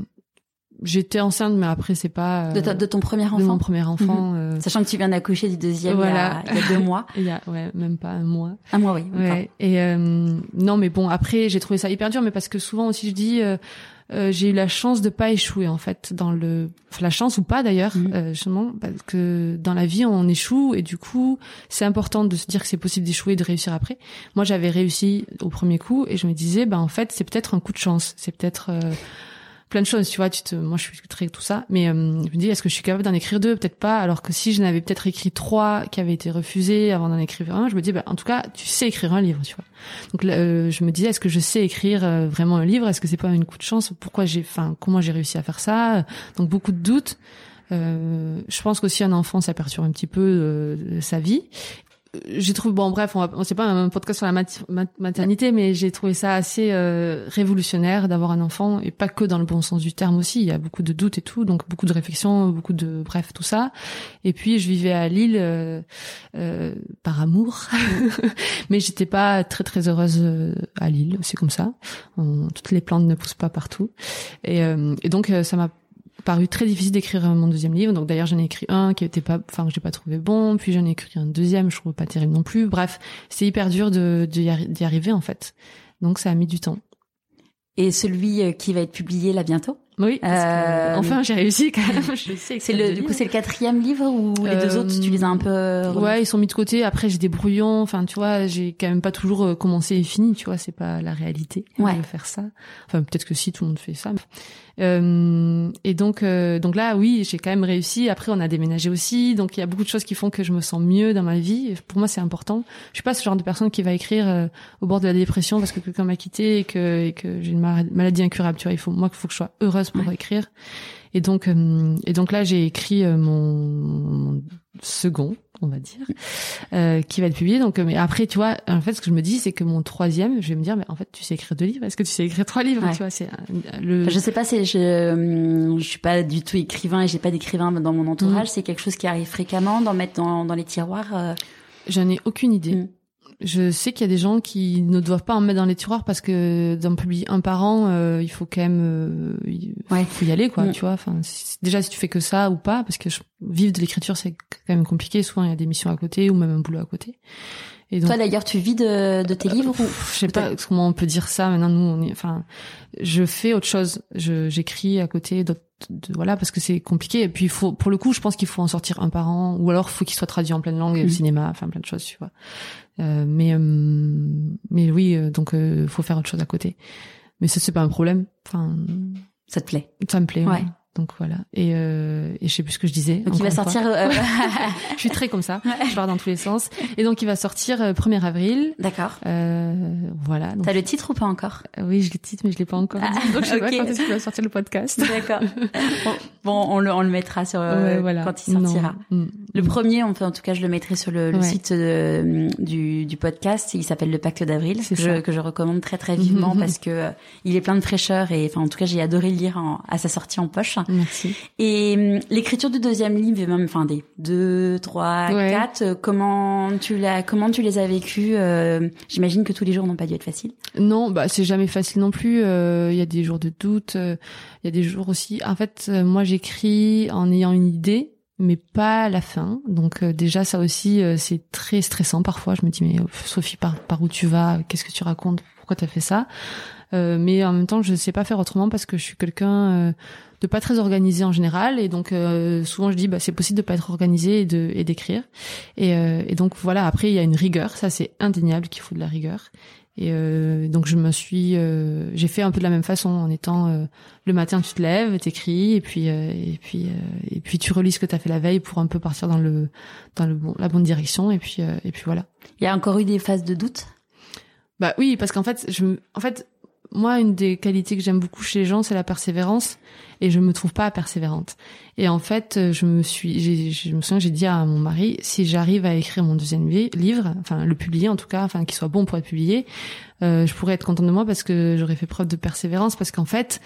J'étais enceinte, mais après c'est pas de, de, ton premier enfant. De mon premier enfant, mhm. euh... sachant que tu viens d'accoucher du deuxième voilà. il, y a, il, y a, deux mois. il y a ouais même pas un mois. Un mois oui. Ouais. Et euh, non mais bon après j'ai trouvé ça hyper dur, mais parce que souvent aussi je dis euh, euh, j'ai eu la chance de pas échouer en fait dans le la chance ou pas d'ailleurs euh, justement parce que dans la vie on échoue et du coup c'est important de se dire que c'est possible d'échouer et de réussir après moi j'avais réussi au premier coup et je me disais bah en fait c'est peut-être un coup de chance c'est peut-être euh, plein de choses, tu vois. Tu te, moi, je suis très tout ça, mais euh, je me dis, est-ce que je suis capable d'en écrire deux? Peut-être pas. Alors que si je n'avais peut-être écrit trois qui avaient été refusés avant d'en écrire un, je me dis, bah, en tout cas, tu sais écrire un livre, tu vois. Donc, euh, je me disais, est-ce que je sais écrire euh, vraiment un livre? Est-ce que c'est pas une coup de chance? Pourquoi j'ai, enfin, comment j'ai réussi à faire ça? Donc, beaucoup de doutes. Euh, je pense qu'aussi un enfant ça perturbe un petit peu sa vie j'ai trouvé bon bref on, on c'est pas un podcast sur la maternité mais j'ai trouvé ça assez euh, révolutionnaire d'avoir un enfant et pas que dans le bon sens du terme aussi. Il y a beaucoup de doutes et tout donc beaucoup de réflexions beaucoup de bref tout ça. Et puis je vivais à Lille euh, euh, par amour. Mais j'étais pas très très heureuse euh, à Lille. C'est comme ça. Toutes les plantes ne poussent pas partout. Et, euh, et donc ça m'a paru très difficile d'écrire mon deuxième livre. Donc d'ailleurs j'en ai écrit un qui était pas, enfin que j'ai pas trouvé bon, puis j'en ai écrit un deuxième, je trouve pas terrible non plus. Bref, c'est hyper dur de d'y arriver en fait. Donc ça a mis du temps. Et celui euh, qui va être publié là bientôt? Oui. Euh... Enfin, j'ai réussi quand même. Je sais c'est le, du coup, c'est le quatrième livre ou les deux euh, autres, tu les as un peu. Ouais, ils sont mis de côté. Après, j'ai des brouillons. Enfin, tu vois, j'ai quand même pas toujours euh, commencé et fini. Tu vois, c'est pas la réalité ouais. de faire ça. Enfin, peut-être que si tout le monde fait ça. Euh, et donc, euh, donc là, oui, j'ai quand même réussi. Après, on a déménagé aussi, donc il y a beaucoup de choses qui font que je me sens mieux dans ma vie. pour moi, c'est important. Je suis pas ce genre de personne qui va écrire euh, au bord de la dépression parce que quelqu'un m'a quitté et que, et que j'ai une maladie incurable. Tu vois, il faut moi qu'il faut que je sois heureuse pour écrire. Et donc, euh, et donc là, j'ai écrit mon, mon second on va dire, euh, qui va être publié. Donc, euh, mais après, tu vois, en fait, ce que je me dis, c'est que mon troisième, je vais me dire, mais en fait, tu sais écrire deux livres. Est-ce que tu sais écrire trois livres Tu vois, c'est le. je sais pas, c'est je, je suis pas du tout écrivain et j'ai pas d'écrivain dans mon entourage. Mm. C'est quelque chose qui arrive fréquemment d'en mettre dans, dans les tiroirs. Euh... J'en ai aucune idée. Mm je sais qu'il y a des gens qui ne doivent pas en mettre dans les tiroirs parce que d'en publier un par an, euh, il faut quand même, euh, il faut y aller quoi, mm. tu vois. Enfin, déjà si tu fais que ça ou pas, parce que vivre de l'écriture c'est quand même compliqué. Souvent il y a des missions à côté ou même un boulot à côté. Et donc, Toi d'ailleurs, tu vis de, de tes livres ou Je sais pas comment on peut dire ça. Maintenant, nous, on est, enfin, je fais autre chose. Je j'écris à côté d'autres voilà parce que c'est compliqué. Et puis il faut pour le coup je pense qu'il faut en sortir un par an ou alors faut qu'il soit traduit en pleine langue et au cinéma enfin plein de choses tu vois. Euh, mais euh, mais oui euh, donc euh, faut faire autre chose à côté. Mais ça c'est pas un problème. Enfin ça te plaît. ça me plaît ouais. Donc voilà. Et, euh, et je sais plus ce que je disais. Donc il va sortir. Euh... je suis très comme ça. Je pars dans tous les sens. Et donc il va sortir 1er euh, avril. D'accord. Euh, voilà. T'as le titre ou pas encore? Euh, Oui, je le titre, mais je l'ai pas encore. Ah, donc je sais pas quand est-ce qu'il va sortir le podcast. D'accord. bon, on le on le mettra sur euh, voilà. quand il sortira. Mm. Le premier, on peut, en tout cas, je le mettrai sur le, le site du, du podcast. Il s'appelle le Pacte d'avril, que je, que je recommande très très vivement parce que il est plein de fraîcheur et enfin en tout cas j'ai adoré le lire en, à sa sortie en poche. Merci. Et hum, l'écriture du deuxième livre, et même enfin des deux, trois, quatre, euh, comment tu l'as, comment tu les as vécus euh, J'imagine que tous les jours n'ont pas dû être faciles. Non, bah c'est jamais facile non plus. Euh, il y a des jours de doute, il y a des jours aussi. En fait, moi j'écris en ayant une idée mais pas la fin. Donc déjà ça aussi c'est très stressant parfois. Je me dis mais Sophie par par où tu vas? Qu'est-ce que tu racontes? Pourquoi t'as fait ça? Euh, Mais en même temps je sais pas faire autrement parce que je suis quelqu'un de pas très organisé en général. Et donc euh, souvent je dis bah c'est possible de pas être organisé et de et d'écrire. Et, euh, et donc voilà. Après il y a une rigueur. Ça c'est indéniable qu'il faut de la rigueur. Et euh, donc je me suis j'ai fait un peu de la même façon en étant le matin tu te lèves t'écris et puis et puis et puis tu relis ce que tu as fait la veille pour un peu partir dans le dans le bon la bonne direction. Et puis et puis voilà. Il y a encore eu des phases de doute? Bah oui parce qu'en fait je en fait moi, une des qualités que j'aime beaucoup chez les gens, c'est la persévérance, et je me trouve pas persévérante. Et en fait, je me suis, je me souviens, j'ai dit à mon mari, si j'arrive à écrire mon deuxième livre, enfin le publier en tout cas, enfin qu'il soit bon pour être publié, euh, je pourrais être contente de moi parce que j'aurais fait preuve de persévérance, parce qu'en fait,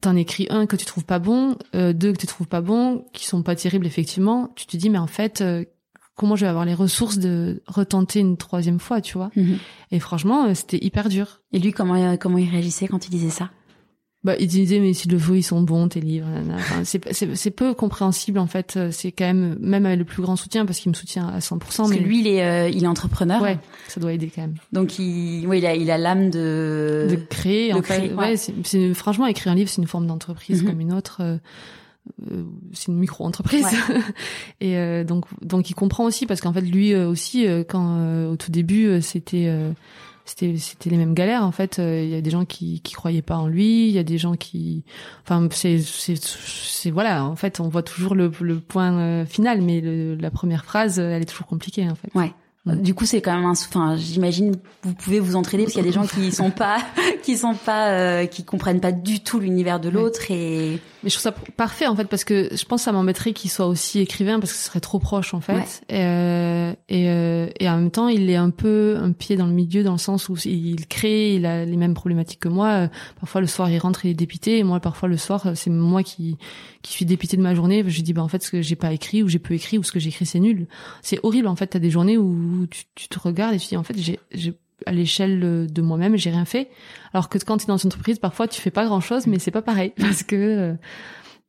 t'en écris un que tu trouves pas bon, euh, deux que tu trouves pas bon, qui sont pas terribles effectivement, tu te dis mais en fait, euh, comment je vais avoir les ressources de retenter une troisième fois, tu vois? Mhm. Et franchement, euh, c'était hyper dur. Et lui, comment euh, comment il réagissait quand il disait ça? Bah, il disait mais s'il le faut, ils sont bons tes livres. Enfin, c'est peu compréhensible en fait. Euh, c'est quand même même avec le plus grand soutien parce qu'il me soutient à 100%. Parce mais... que lui, il est il est entrepreneur. Ouais, ça doit aider quand même. Donc il oui, il a il a l'âme de de créer. en fait, ouais, c'est franchement écrire un livre, c'est une forme d'entreprise mhm. comme une autre. Euh, c'est une micro-entreprise et euh, donc donc il comprend aussi parce qu'en fait lui euh, aussi quand au tout début c'était c'était c'était les mêmes galères en fait. Il y a des gens qui qui croyaient pas en lui il y a des gens qui enfin c'est c'est voilà en fait on voit toujours le le point final mais la première phrase elle est toujours compliquée en fait du coup, c'est quand même un. Enfin, j'imagine vous pouvez vous entraider parce qu'il y a des gens qui sont pas, qui sont pas, euh, qui comprennent pas du tout l'univers de l'autre et. Mais je trouve ça parfait en fait parce que je pense que ça m'embêterait qu'il soit aussi écrivain parce que ce serait trop proche en fait. Et, euh, et, euh, et, en même temps, il est un peu un pied dans le milieu dans le sens où il crée, il a les mêmes problématiques que moi. Parfois le soir, il rentre, il est dépité. Et moi, parfois le soir, c'est moi qui qui suis dépité de ma journée. Je dis bah en fait ce que j'ai pas écrit ou j'ai peu écrit ou ce que j'ai écrit c'est nul. C'est horrible en fait. T'as des journées où tu, tu te regardes et tu dis en fait j'ai à l'échelle de moi-même, j'ai rien fait. Alors que quand tu es dans une entreprise, parfois tu fais pas grand-chose, mais c'est pas pareil parce que euh,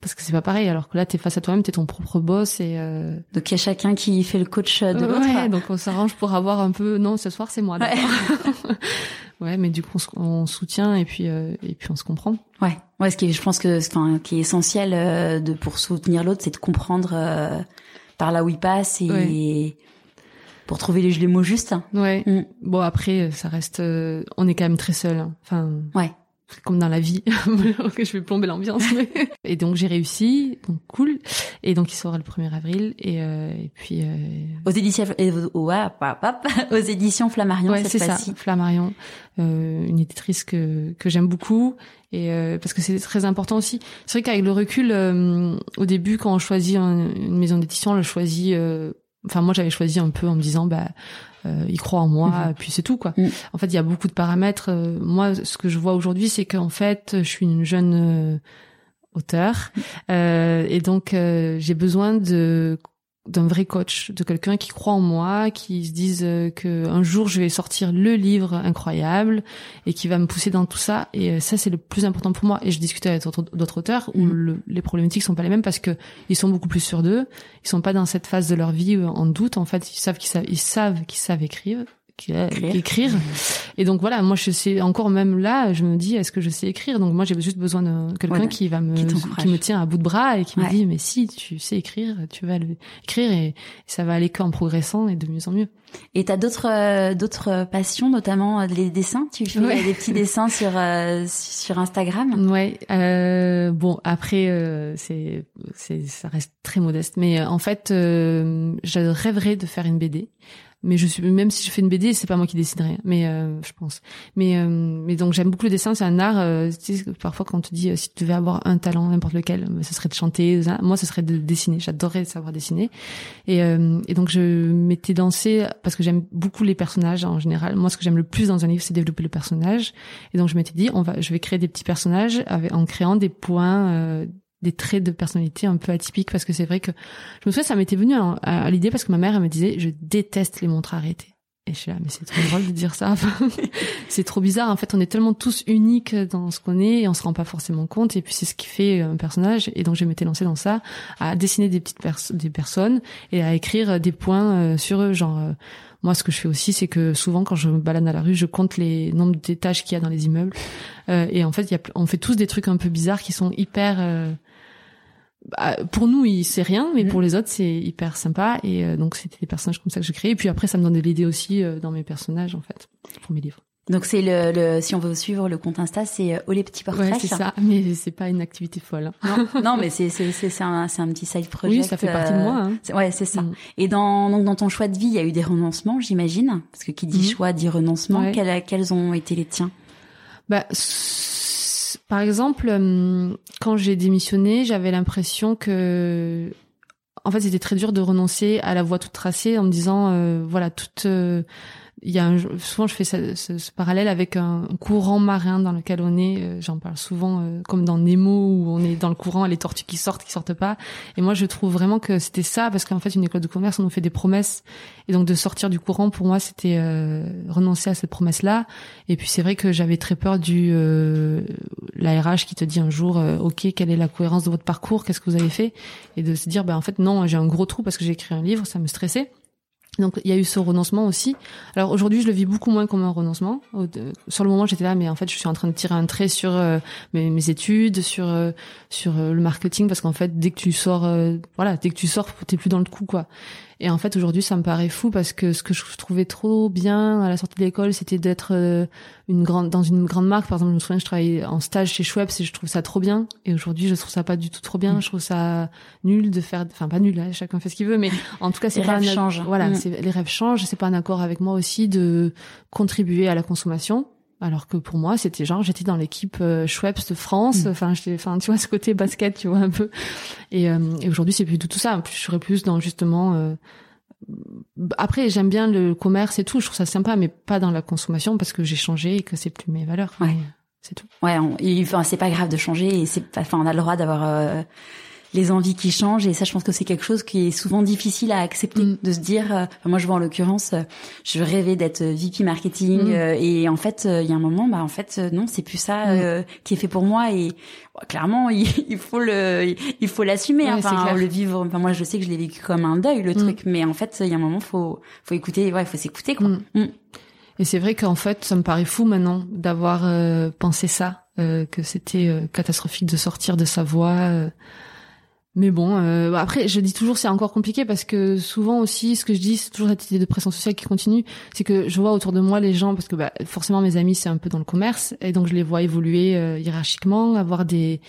parce que c'est pas pareil. Alors que là, tu es face à toi-même, tu es ton propre boss et euh... donc il y a chacun qui fait le coach de l'autre. Ouais, donc on s'arrange pour avoir un peu. Non, ce soir c'est moi. Ouais. ouais, mais du coup on, soutient et puis euh, et puis on se comprend. Ouais, ouais. Ce qui est, je pense que enfin qui est essentiel euh, de pour soutenir l'autre, c'est de comprendre euh, par là où il passe et pour trouver les, les mots justes. Ouais. Mm. Bon après, ça reste, euh, on est quand même très seul. Hein. Enfin. Ouais. Comme dans la vie, je vais plomber l'ambiance. et donc j'ai réussi, donc cool. Et donc il sera le 1er avril. Et, euh, et puis euh... aux éditions, aux éditions Flammarion. Ouais, c'est ça, Flammarion, euh, une éditrice que que j'aime beaucoup et euh, parce que c'est très important aussi. C'est vrai qu'avec le recul, euh, au début, quand on choisit une maison d'édition, on le choisit enfin moi j'avais choisi un peu en me disant bah euh, il croit en moi mhm. puis c'est tout quoi mm. en fait il y a beaucoup de paramètres euh, moi ce que je vois aujourd'hui c'est qu'en fait je suis une jeune euh, auteur mm. euh, et donc j'ai besoin de d'un vrai coach, de quelqu'un qui croit en moi, qui se dise euh, que un jour je vais sortir le livre incroyable et qui va me pousser dans tout ça. Et euh, ça c'est le plus important pour moi. Et je discutais avec d'autres auteurs où mm. les problématiques sont pas les mêmes parce que ils sont beaucoup plus sûrs d'eux. Ils sont pas dans cette phase de leur vie en doute. En fait, ils savent qu'ils savent, ils savent qu'ils savent écrire, écrire. écrire. Et donc voilà, moi je sais encore même là, je me dis est-ce que je sais écrire? Donc moi j'ai juste besoin de quelqu'un qui va me qui, me tient à bout de bras et qui me dit mais si tu sais écrire, tu vas le écrire et, ça va aller qu'en progressant et de mieux en mieux. Et t'as d'autres euh, d'autres passions, notamment euh, les dessins? Tu fais des petits dessins sur euh, sur Instagram? Ouais. Euh, bon après c'est c'est ça reste très modeste, mais en fait je rêverais de faire une BD mais je suis même si je fais une BD c'est pas moi qui déciderai mais euh, je pense. Mais euh, mais donc j'aime beaucoup le dessin c'est un art euh, tu sais, parfois quand on te dit si tu devais avoir un talent n'importe lequel ce serait de chanter moi ce serait de dessiner. J'adorerais savoir dessiner. Et et donc je m'étais dansé parce que j'aime beaucoup les personnages en général. Moi ce que j'aime le plus dans un livre c'est développer le personnage. Et donc je m'étais dit on va je vais créer des petits personnages en créant des points des traits de personnalité un peu atypiques parce que c'est vrai que je me souviens ça m'était venu à, l'idée parce que ma mère elle me disait je déteste les montres arrêtées. Et je suis là mais c'est trop drôle de dire ça. C'est trop bizarre. En fait on est tellement tous uniques dans ce qu'on est et on se rend pas forcément compte. Et puis c'est ce qui fait un personnage. Et donc je m'étais lancée dans ça à dessiner des petites des personnes et à écrire des points euh, sur eux. Genre euh, moi, ce que je fais aussi, c'est que souvent, quand je me balade à la rue, je compte les nombres d'étages qu'il y a dans les immeubles. Euh, et en fait, y a, on fait tous des trucs un peu bizarres qui sont hyper bah, pour nous, il c'est rien, mais Mhm. pour les autres, c'est hyper sympa. Et euh, donc, c'était des personnages comme ça que je créais. Et puis après, ça me donne de l'idée aussi euh, dans mes personnages, en fait, pour mes livres. Donc c'est le, le, si on veut suivre le compte Insta, c'est euh, Oh les petits portraits. Ouais, c'est ça. Mais c'est pas une activité folle. hein. Non, non, mais c'est c'est c'est un c'est un petit side project. Oui, ça fait partie de euh, moi. Hein. Ouais, c'est ça. Mm. Et dans donc dans ton choix de vie, il y a eu des renoncements, j'imagine, parce que qui dit Mhm. choix dit renoncement. Ouais. Quels quels ont été les tiens? Bah, par exemple, hum, quand j'ai démissionné, j'avais l'impression que, en fait, c'était très dur de renoncer à la voie toute tracée en me disant, euh, voilà, toute, euh, il y a un, souvent je fais ce, ce- ce parallèle avec un, courant marin dans lequel on est. euh, J'en parle souvent euh, comme dans Nemo où on est dans le courant, les tortues qui sortent, qui sortent pas. Et moi, je trouve vraiment que c'était ça parce qu'en fait, une école de commerce, on nous fait des promesses et donc de sortir du courant pour moi, c'était euh, renoncer à cette promesse-là. Et puis c'est vrai que j'avais très peur du euh, la qui te dit un jour, euh, ok, quelle est la cohérence de votre parcours, qu'est-ce que vous avez fait, et de se dire, ben en fait non, j'ai un gros trou parce que j'ai écrit un livre, ça me stressait. Donc il y a eu ce renoncement aussi. Alors aujourd'hui, je le vis beaucoup moins comme un renoncement. Sur le moment, j'étais là, mais en fait, je suis en train de tirer un trait sur euh, mes, études, sur euh, euh, le marketing, parce qu'en fait, dès que tu sors, voilà, dès que tu sors, t'es plus dans le coup, quoi. Et en fait, aujourd'hui, ça me paraît fou parce que ce que je trouvais trop bien à la sortie de l'école, c'était d'être euh, une grande dans une grande marque. Par exemple, je me souviens, je travaillais en stage chez Schweppes et je trouve ça trop bien. Et aujourd'hui, je trouve ça pas du tout trop bien. Mm. Je trouve ça nul de faire, enfin pas nul, hein, chacun fait ce qu'il veut, mais en tout cas, c'est pas rêves un- changent. Voilà, Mm. les rêves changent. C'est pas un accord avec moi aussi de contribuer à la consommation. Alors que pour moi, c'était genre, j'étais dans l'équipe euh, Schweppes de France. Mm. Enfin, j'étais, enfin, tu vois, ce côté basket, tu vois un peu. Et, euh, et aujourd'hui, c'est plus du tout ça. En plus, je serais plus dans justement. euh, après, j'aime bien le commerce et tout. Je trouve ça sympa, mais pas dans la consommation parce que j'ai changé et que c'est plus mes valeurs. Ouais. C'est tout. Ouais, on- enfin c'est pas grave de changer et c'est enfin on a le droit d'avoir euh, les envies qui changent et ça je pense que c'est quelque chose qui est souvent difficile à accepter Mm. de se dire euh, moi je vois en l'occurrence euh, je rêvais d'être VP marketing Mm. euh, et en fait euh, il y a un moment bah en fait euh, non c'est plus ça Mm. euh, qui est fait pour moi et ouais, clairement il, il faut le il faut l'assumer hein, enfin le vivre enfin moi je sais que je l'ai vécu comme un deuil le truc mais en fait il y a un moment faut faut écouter ouais faut s'écouter quoi. Et c'est vrai qu'en fait, ça me paraît fou maintenant d'avoir euh, pensé ça, euh, que c'était euh, catastrophique de sortir de sa voie. Mais bon, euh, après, je dis toujours c'est encore compliqué parce que souvent aussi, ce que je dis, c'est toujours cette idée de pression sociale qui continue. C'est que je vois autour de moi les gens, parce que bah, forcément mes amis c'est un peu dans le commerce, et donc je les vois évoluer euh, hiérarchiquement, avoir des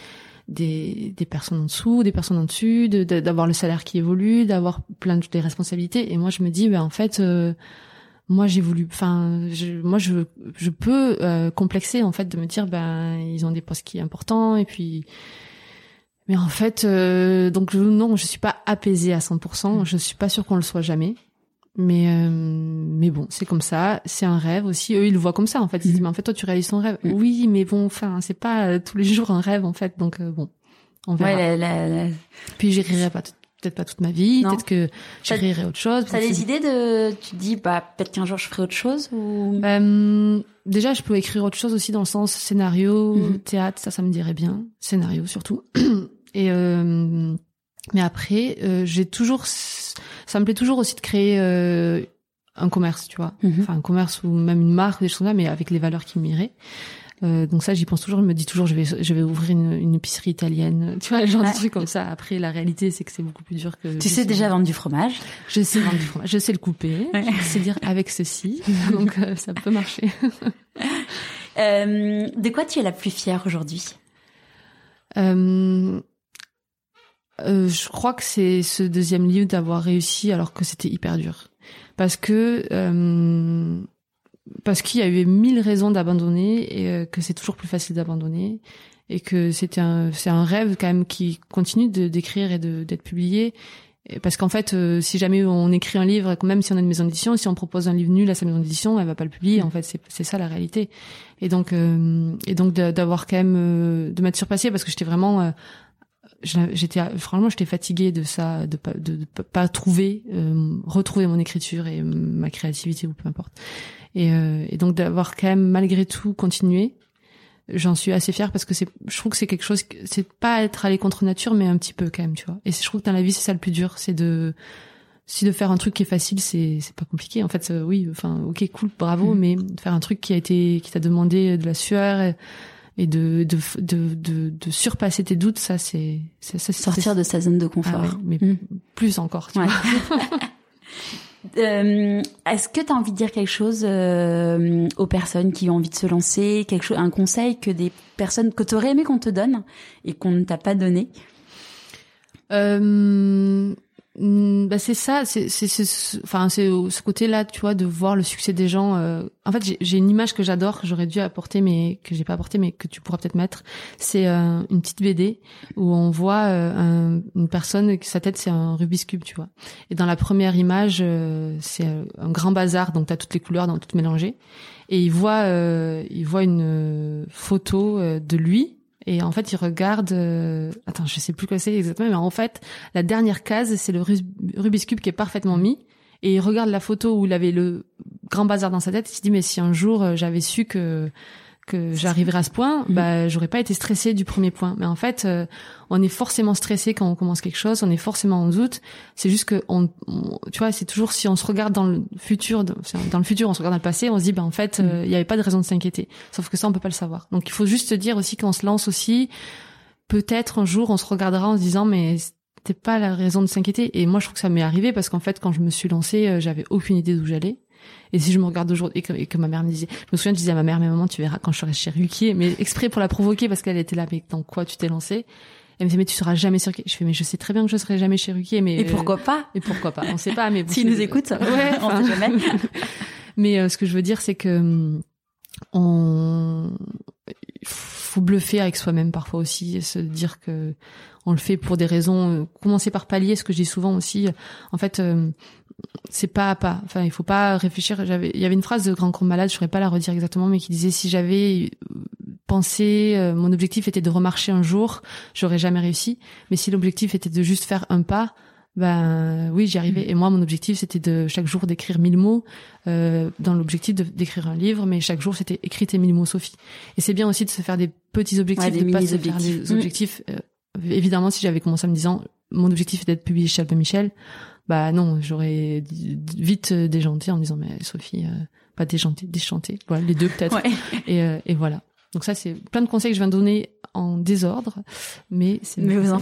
des, des personnes en dessous, des personnes en dessus, de- de- d'avoir le salaire qui évolue, d'avoir plein de des responsabilités. Et moi, je me dis, ben en fait, euh, moi j'ai voulu, enfin, je, moi je je peux euh, complexer en fait de me dire, ben ils ont des postes qui sont importants et puis. Mais en fait, euh, donc non, je suis pas apaisée à 100%. Je suis pas sûre qu'on le soit jamais. Mais euh, mais bon, c'est comme ça. C'est un rêve aussi. Eux, ils le voient comme ça en fait. Ils se disent, mais en fait, toi, tu réalises ton rêve. Mm. Oui, mais bon, enfin, c'est pas euh, tous les jours un rêve en fait. Donc euh, bon, on verra. ouais la- la- la- Puis j'irai pas peut-être pas toute ma vie. Peut-être que j'irai autre chose. T'as des idées de, tu te dis, bah, peut-être qu'un jour je ferai autre chose ou... Euh, déjà, je peux écrire autre chose aussi dans le sens scénario, théâtre, ça, ça me dirait bien. Scénario surtout. Et euh, mais après, euh, j'ai toujours, ça me plaît toujours aussi de créer euh, un commerce, tu vois. Mhm. Enfin, un commerce ou même une marque, des choses comme ça, mais avec les valeurs qui m'iraient. Euh, donc ça, j'y pense toujours. Je me dis toujours, je vais, je vais ouvrir une, une épicerie italienne. Tu vois, genre Ouais. des trucs comme ça. Après, la réalité, c'est que c'est beaucoup plus dur que. Tu sais déjà vendre du fromage. Je sais vendre du fromage, je sais le couper, Ouais. je sais dire avec ceci, donc euh, ça peut marcher. Euh, de quoi tu es la plus fière aujourd'hui? Euh, je crois que c'est ce deuxième livre d'avoir réussi alors que c'était hyper dur, parce que euh, parce qu'il y a eu mille raisons d'abandonner et euh, que c'est toujours plus facile d'abandonner et que c'était un c'est un rêve quand même qui continue de d'écrire et de d'être publié. Parce qu'en fait euh, si jamais on écrit un livre même si on a une maison d'édition si on propose un livre nul à sa maison d'édition elle va pas le publier. En fait c'est c'est ça la réalité. Et donc et donc d'avoir quand même de m'être surpassée parce que j'étais vraiment j'étais franchement j'étais fatiguée de ça de pas de, de pas- trouver euh, retrouver mon écriture et ma créativité ou peu importe. Et, euh, et donc d'avoir quand même malgré tout continué j'en suis assez fière parce que c'est je trouve que c'est quelque chose c'est pas être allé contre nature mais un petit peu quand même tu vois. Et je trouve que dans la vie c'est ça le plus dur c'est de si de faire un truc qui est facile c'est c'est pas compliqué. En fait oui enfin ok cool bravo Mhm. mais de faire un truc qui a été qui t'a demandé de la sueur et, et de de de de, de surpasser tes doutes ça c'est sortir de sa zone de confort ah ouais, mais mm. plus encore tu ouais. Euh, Est-ce que tu as envie de dire quelque chose euh, aux personnes qui ont envie de se lancer, quelque chose, un conseil que des personnes que tu aurais aimé qu'on te donne et qu'on ne t'a pas donné? Euh, Bah c'est ça, c'est enfin c'est ce côté-là, tu vois, de voir le succès des gens. Euh... En fait, j'ai une image que j'adore, que j'aurais dû apporter, mais que j'ai pas apporté, mais que tu pourras peut-être mettre. C'est euh, une petite BD où on voit euh, une personne, sa tête c'est un Rubik's cube, tu vois. Et dans la première image, euh, c'est un grand bazar, donc t'as toutes les couleurs, donc toutes mélangées. Et il voit, il voit une photo de lui et en fait, il regarde. Euh... Attends, je sais plus quoi c'est exactement, mais en fait, la dernière case, c'est le Rubik's cube qui est parfaitement mis. Et il regarde la photo où il avait le grand bazar dans sa tête. Il se dit mais si un jour euh, j'avais su que que j'arriverais à ce point, mhm. bah j'aurais pas été stressée du premier point. Mais en fait, euh, on est forcément stressé quand on commence quelque chose, on est forcément en doute. C'est juste que on, tu vois, c'est toujours si on se regarde dans le futur, dans le futur, on se regarde dans le passé, on se dit bah en fait, mhm. euh, il y avait pas de raison de s'inquiéter. Sauf que ça on peut pas le savoir. Donc il faut juste se dire aussi qu'on se lance aussi. Peut-être un jour on se regardera en se disant mais c'était pas la raison de s'inquiéter. Et moi je trouve que ça m'est arrivé parce qu'en fait quand je me suis lancée, euh, j'avais aucune idée d'où j'allais. Et si je me regarde aujourd'hui et, que, ma mère me disait, je me souviens, je disais à ma mère, mais maman, tu verras quand je serai chez Ruquier, mais exprès pour la provoquer parce qu'elle était là, mais dans quoi tu t'es lancée? Elle me disait, mais tu seras jamais Ruquier. Je fais, mais je sais très bien que je serai jamais chez Ruquier, mais. Et pourquoi pas? Et pourquoi pas? On sait pas, mais. S'ils nous écoutent, ouais, on sait jamais. mais euh, ce que je veux dire, c'est que hum, on faut bluffer avec soi-même parfois aussi, et se dire que on le fait pour des raisons. Euh, commencer par pallier, ce que je dis souvent aussi. En fait, euh, c'est pas à pas. Enfin, il faut pas réfléchir. J'avais, il y avait une phrase de Grand Corps Malade, je saurais pas la redire exactement, mais qui disait si j'avais pensé, euh, mon objectif était de remarcher un jour, j'aurais jamais réussi. Mais si l'objectif était de juste faire un pas, ben oui, j'y arrivais. Mm. Et moi, mon objectif, c'était de chaque jour d'écrire mille mots, euh, dans l'objectif d'écrire un livre, mais chaque jour, c'était écrire tes mille mots, Sophie. Et c'est bien aussi de se faire des petits objectifs, de pas se faire des objectifs. Euh, évidemment, si j'avais commencé en me disant, mon objectif est d'être publié chez Albin Michel, bah non, j'aurais vite déjanté en me disant mais Sophie, euh, pas déjanté, déchanté, voilà les deux peut-être. Et, euh, et voilà. Donc ça c'est plein de conseils que je viens de donner en désordre, mais c'est mais vous,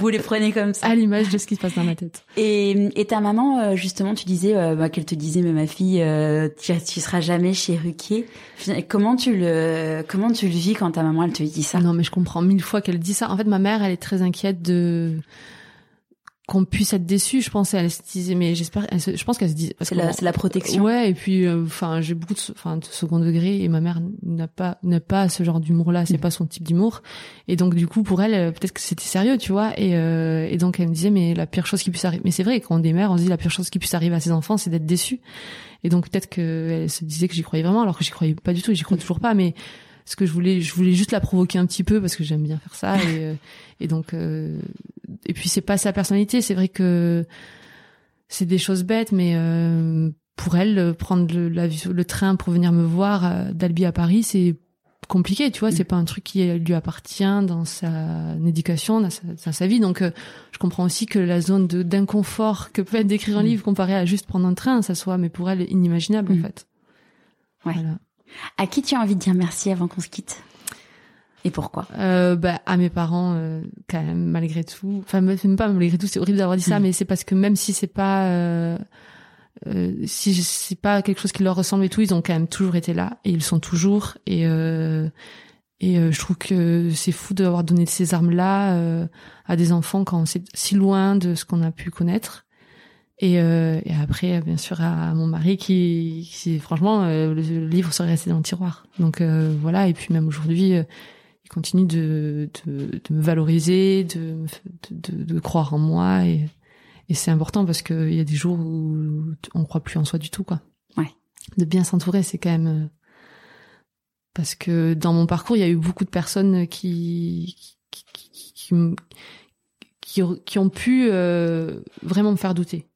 vous, les prenez comme ça à l'image de ce qui se passe dans ma tête. Et, et ta maman euh, justement, tu disais bah, qu'elle te disait mais ma fille, euh, tu, tu seras jamais chez Ruquier. Comment tu le comment tu le vis quand ta maman elle te dit ça? Non mais je comprends mille fois qu'elle dit ça. En fait ma mère elle est très inquiète de qu'on puisse être déçu je pense elle se disait mais j'espère je pense qu'elle se dit c'est la, la protection. Ouais et puis euh, enfin j'ai beaucoup de enfin de second degré et ma mère n'a pas n'a pas ce genre d'humour là c'est pas son type d'humour. Et donc du coup pour elle euh, peut-être que c'était sérieux tu vois. Et euh, et donc elle me disait mais la pire chose qui puisse arriver mais c'est vrai quand on est mère on se dit la pire chose qui puisse arriver à ses enfants c'est d'être déçu. Et donc peut-être qu'elle se disait que j'y croyais vraiment alors que j'y croyais pas du tout j'y crois toujours pas. Mais ce que je voulais je voulais juste la provoquer un petit peu parce que j'aime bien faire ça et et donc et puis c'est pas sa personnalité. C'est vrai que c'est des choses bêtes, mais euh, pour elle, prendre le, le, train pour venir me voir euh, d'Albi à Paris, c'est compliqué, tu vois. C'est pas un truc qui lui appartient dans sa éducation, dans sa, sa vie. Donc, euh, je comprends aussi que la zone d'inconfort que peut être d'écrire un mm. livre comparé à juste prendre un train, ça soit, mais pour elle, inimaginable en mm. fait. Ouais. Voilà. À qui tu as envie de dire merci avant qu'on se quitte? Et pourquoi? Euh, bah, À mes parents, euh, quand même, malgré tout. Enfin, même pas malgré tout, c'est horrible d'avoir dit ça, hmm. mais c'est parce que même si c'est pas... Euh, euh, si c'est pas quelque chose qui leur ressemble et tout, ils ont quand même toujours été là et ils sont toujours et euh, et euh, je trouve que c'est fou d'avoir donné ces armes là à des enfants quand c'est si loin de ce qu'on a pu connaître et, et après bien sûr à mon mari qui, qui franchement le, livre serait resté dans le tiroir donc voilà et puis même aujourd'hui il continue de, de, de me valoriser, de, de, de, croire en moi et, et c'est important parce qu'il y a des jours où on croit plus en soi du tout quoi. Ouais. De bien s'entourer, c'est quand même euh, parce que dans mon parcours, il y a eu beaucoup de personnes qui qui, qui, qui, qui ont pu euh, vraiment me faire douter.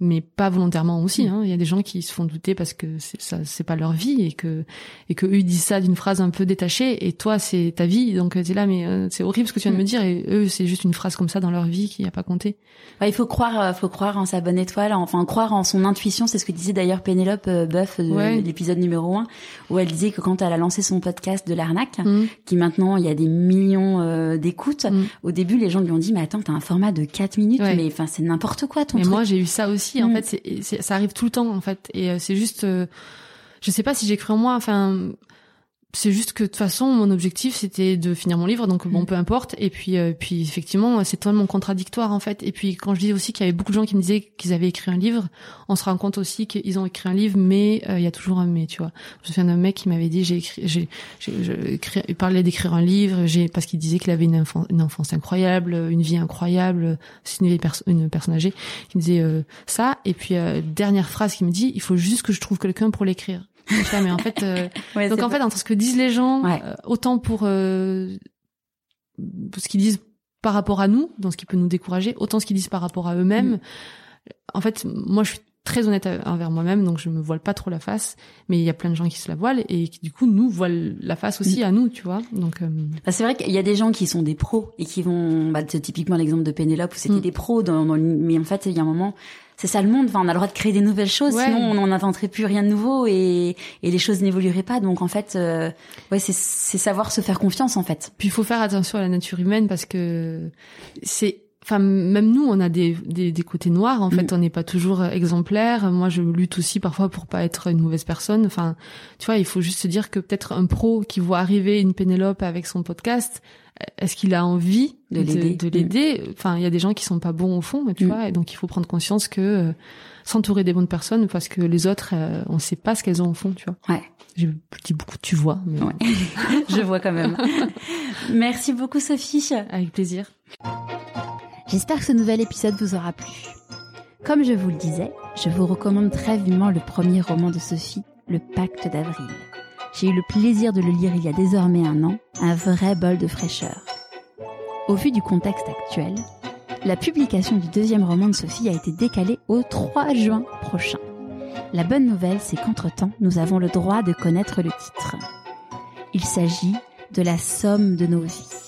Mais pas volontairement aussi. Hein. Il y a des gens qui se font douter parce que ça, c'est pas leur vie et que et que eux ils disent ça d'une phrase un peu détachée et toi c'est ta vie, donc c'est là mais euh, c'est horrible ce que tu viens de me dire et eux c'est juste une phrase comme ça dans leur vie qui a pas compté. Ouais, il faut croire, euh, faut croire en sa bonne étoile, enfin croire en son intuition. C'est ce que disait d'ailleurs Pénélope euh, Boeuf de l'épisode numéro 1, où elle disait que quand elle a lancé son podcast de l'arnaque, mmh. qui maintenant il y a des millions d'écoutes, mmh. au début les gens lui ont dit mais attends t'as un format de 4 minutes, mais enfin c'est n'importe quoi ton mais truc. moi j'ai eu ça aussi en mm. fait, c'est, ça arrive tout le temps en fait, et euh, c'est juste, euh, je sais pas si j'ai cru en moi. Enfin, c'est juste que de toute façon mon objectif c'était de finir mon livre donc bon mm. peu importe. Et puis euh, puis effectivement c'est tellement contradictoire en fait. Et puis quand je dis aussi qu'il y avait beaucoup de gens qui me disaient qu'ils avaient écrit un livre on se rend compte aussi qu'ils ont écrit un livre mais il y a toujours un mais tu vois. Je me souviens d'un mec qui m'avait dit j'ai écrit j'ai j'ai il parlait d'écrire un livre j'ai parce qu'il disait qu'il avait une, enfance, une enfance incroyable une vie incroyable c'est une, une personne âgée qui me disait ça. Et puis dernière phrase qui me dit il faut juste que je trouve quelqu'un pour l'écrire mais en fait, euh, donc en fait, entre ce que disent les gens, euh, autant pour euh, ce qu'ils disent par rapport à nous, dans ce qui peut nous décourager, autant ce qu'ils disent par rapport à eux-mêmes. Mm. En fait, moi, je suis très honnête envers moi-même, donc je me voile pas trop la face. Mais il y a plein de gens qui se la voilent et qui du coup nous voilent la face aussi mm. à nous, tu vois. Donc bah, c'est vrai qu'il y a des gens qui sont des pros et qui vont, bah, typiquement l'exemple de Pénélope où c'était mm. des pros, dans, dans, mais en fait il y a un moment c'est ça le monde. Enfin, on a le droit de créer des nouvelles choses, sinon on n'en inventerait plus rien de nouveau et, et les choses n'évolueraient pas. Donc en fait, euh, ouais, c'est savoir se faire confiance en fait. Puis il faut faire attention à la nature humaine parce que c'est enfin même nous on a des, des, des côtés noirs en fait mm. on n'est pas toujours exemplaire moi je lutte aussi parfois pour pas être une mauvaise personne enfin tu vois il faut juste se dire que peut-être un pro qui voit arriver une Pénélope avec son podcast est-ce qu'il a envie de l'aider mm. Enfin, il y a des gens qui sont pas bons au fond, tu mm. vois, et donc il faut prendre conscience que euh, s'entourer des bonnes personnes, parce que les autres, euh, on sait pas ce qu'elles ont au fond, tu vois. Ouais. Je dis beaucoup, tu vois. Mais... Ouais. Je vois quand même. Merci beaucoup, Sophie. Avec plaisir. J'espère que ce nouvel épisode vous aura plu. Comme je vous le disais, je vous recommande très vivement le premier roman de Sophie, Le Pacte d'avril. J'ai eu le plaisir de le lire il y a désormais un an, un vrai bol de fraîcheur. Au vu du contexte actuel, la publication du deuxième roman de Sophie a été décalée au 3 juin prochain. La bonne nouvelle, c'est qu'entre-temps, nous avons le droit de connaître le titre. Il s'agit de la somme de nos vies.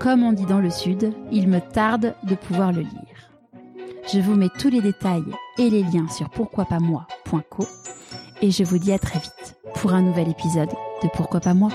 Comme on dit dans le Sud, il me tarde de pouvoir le lire. Je vous mets tous les détails et les liens sur pourquoipasmoi.co et je vous dis à très vite pour un nouvel épisode de Pourquoi pas moi?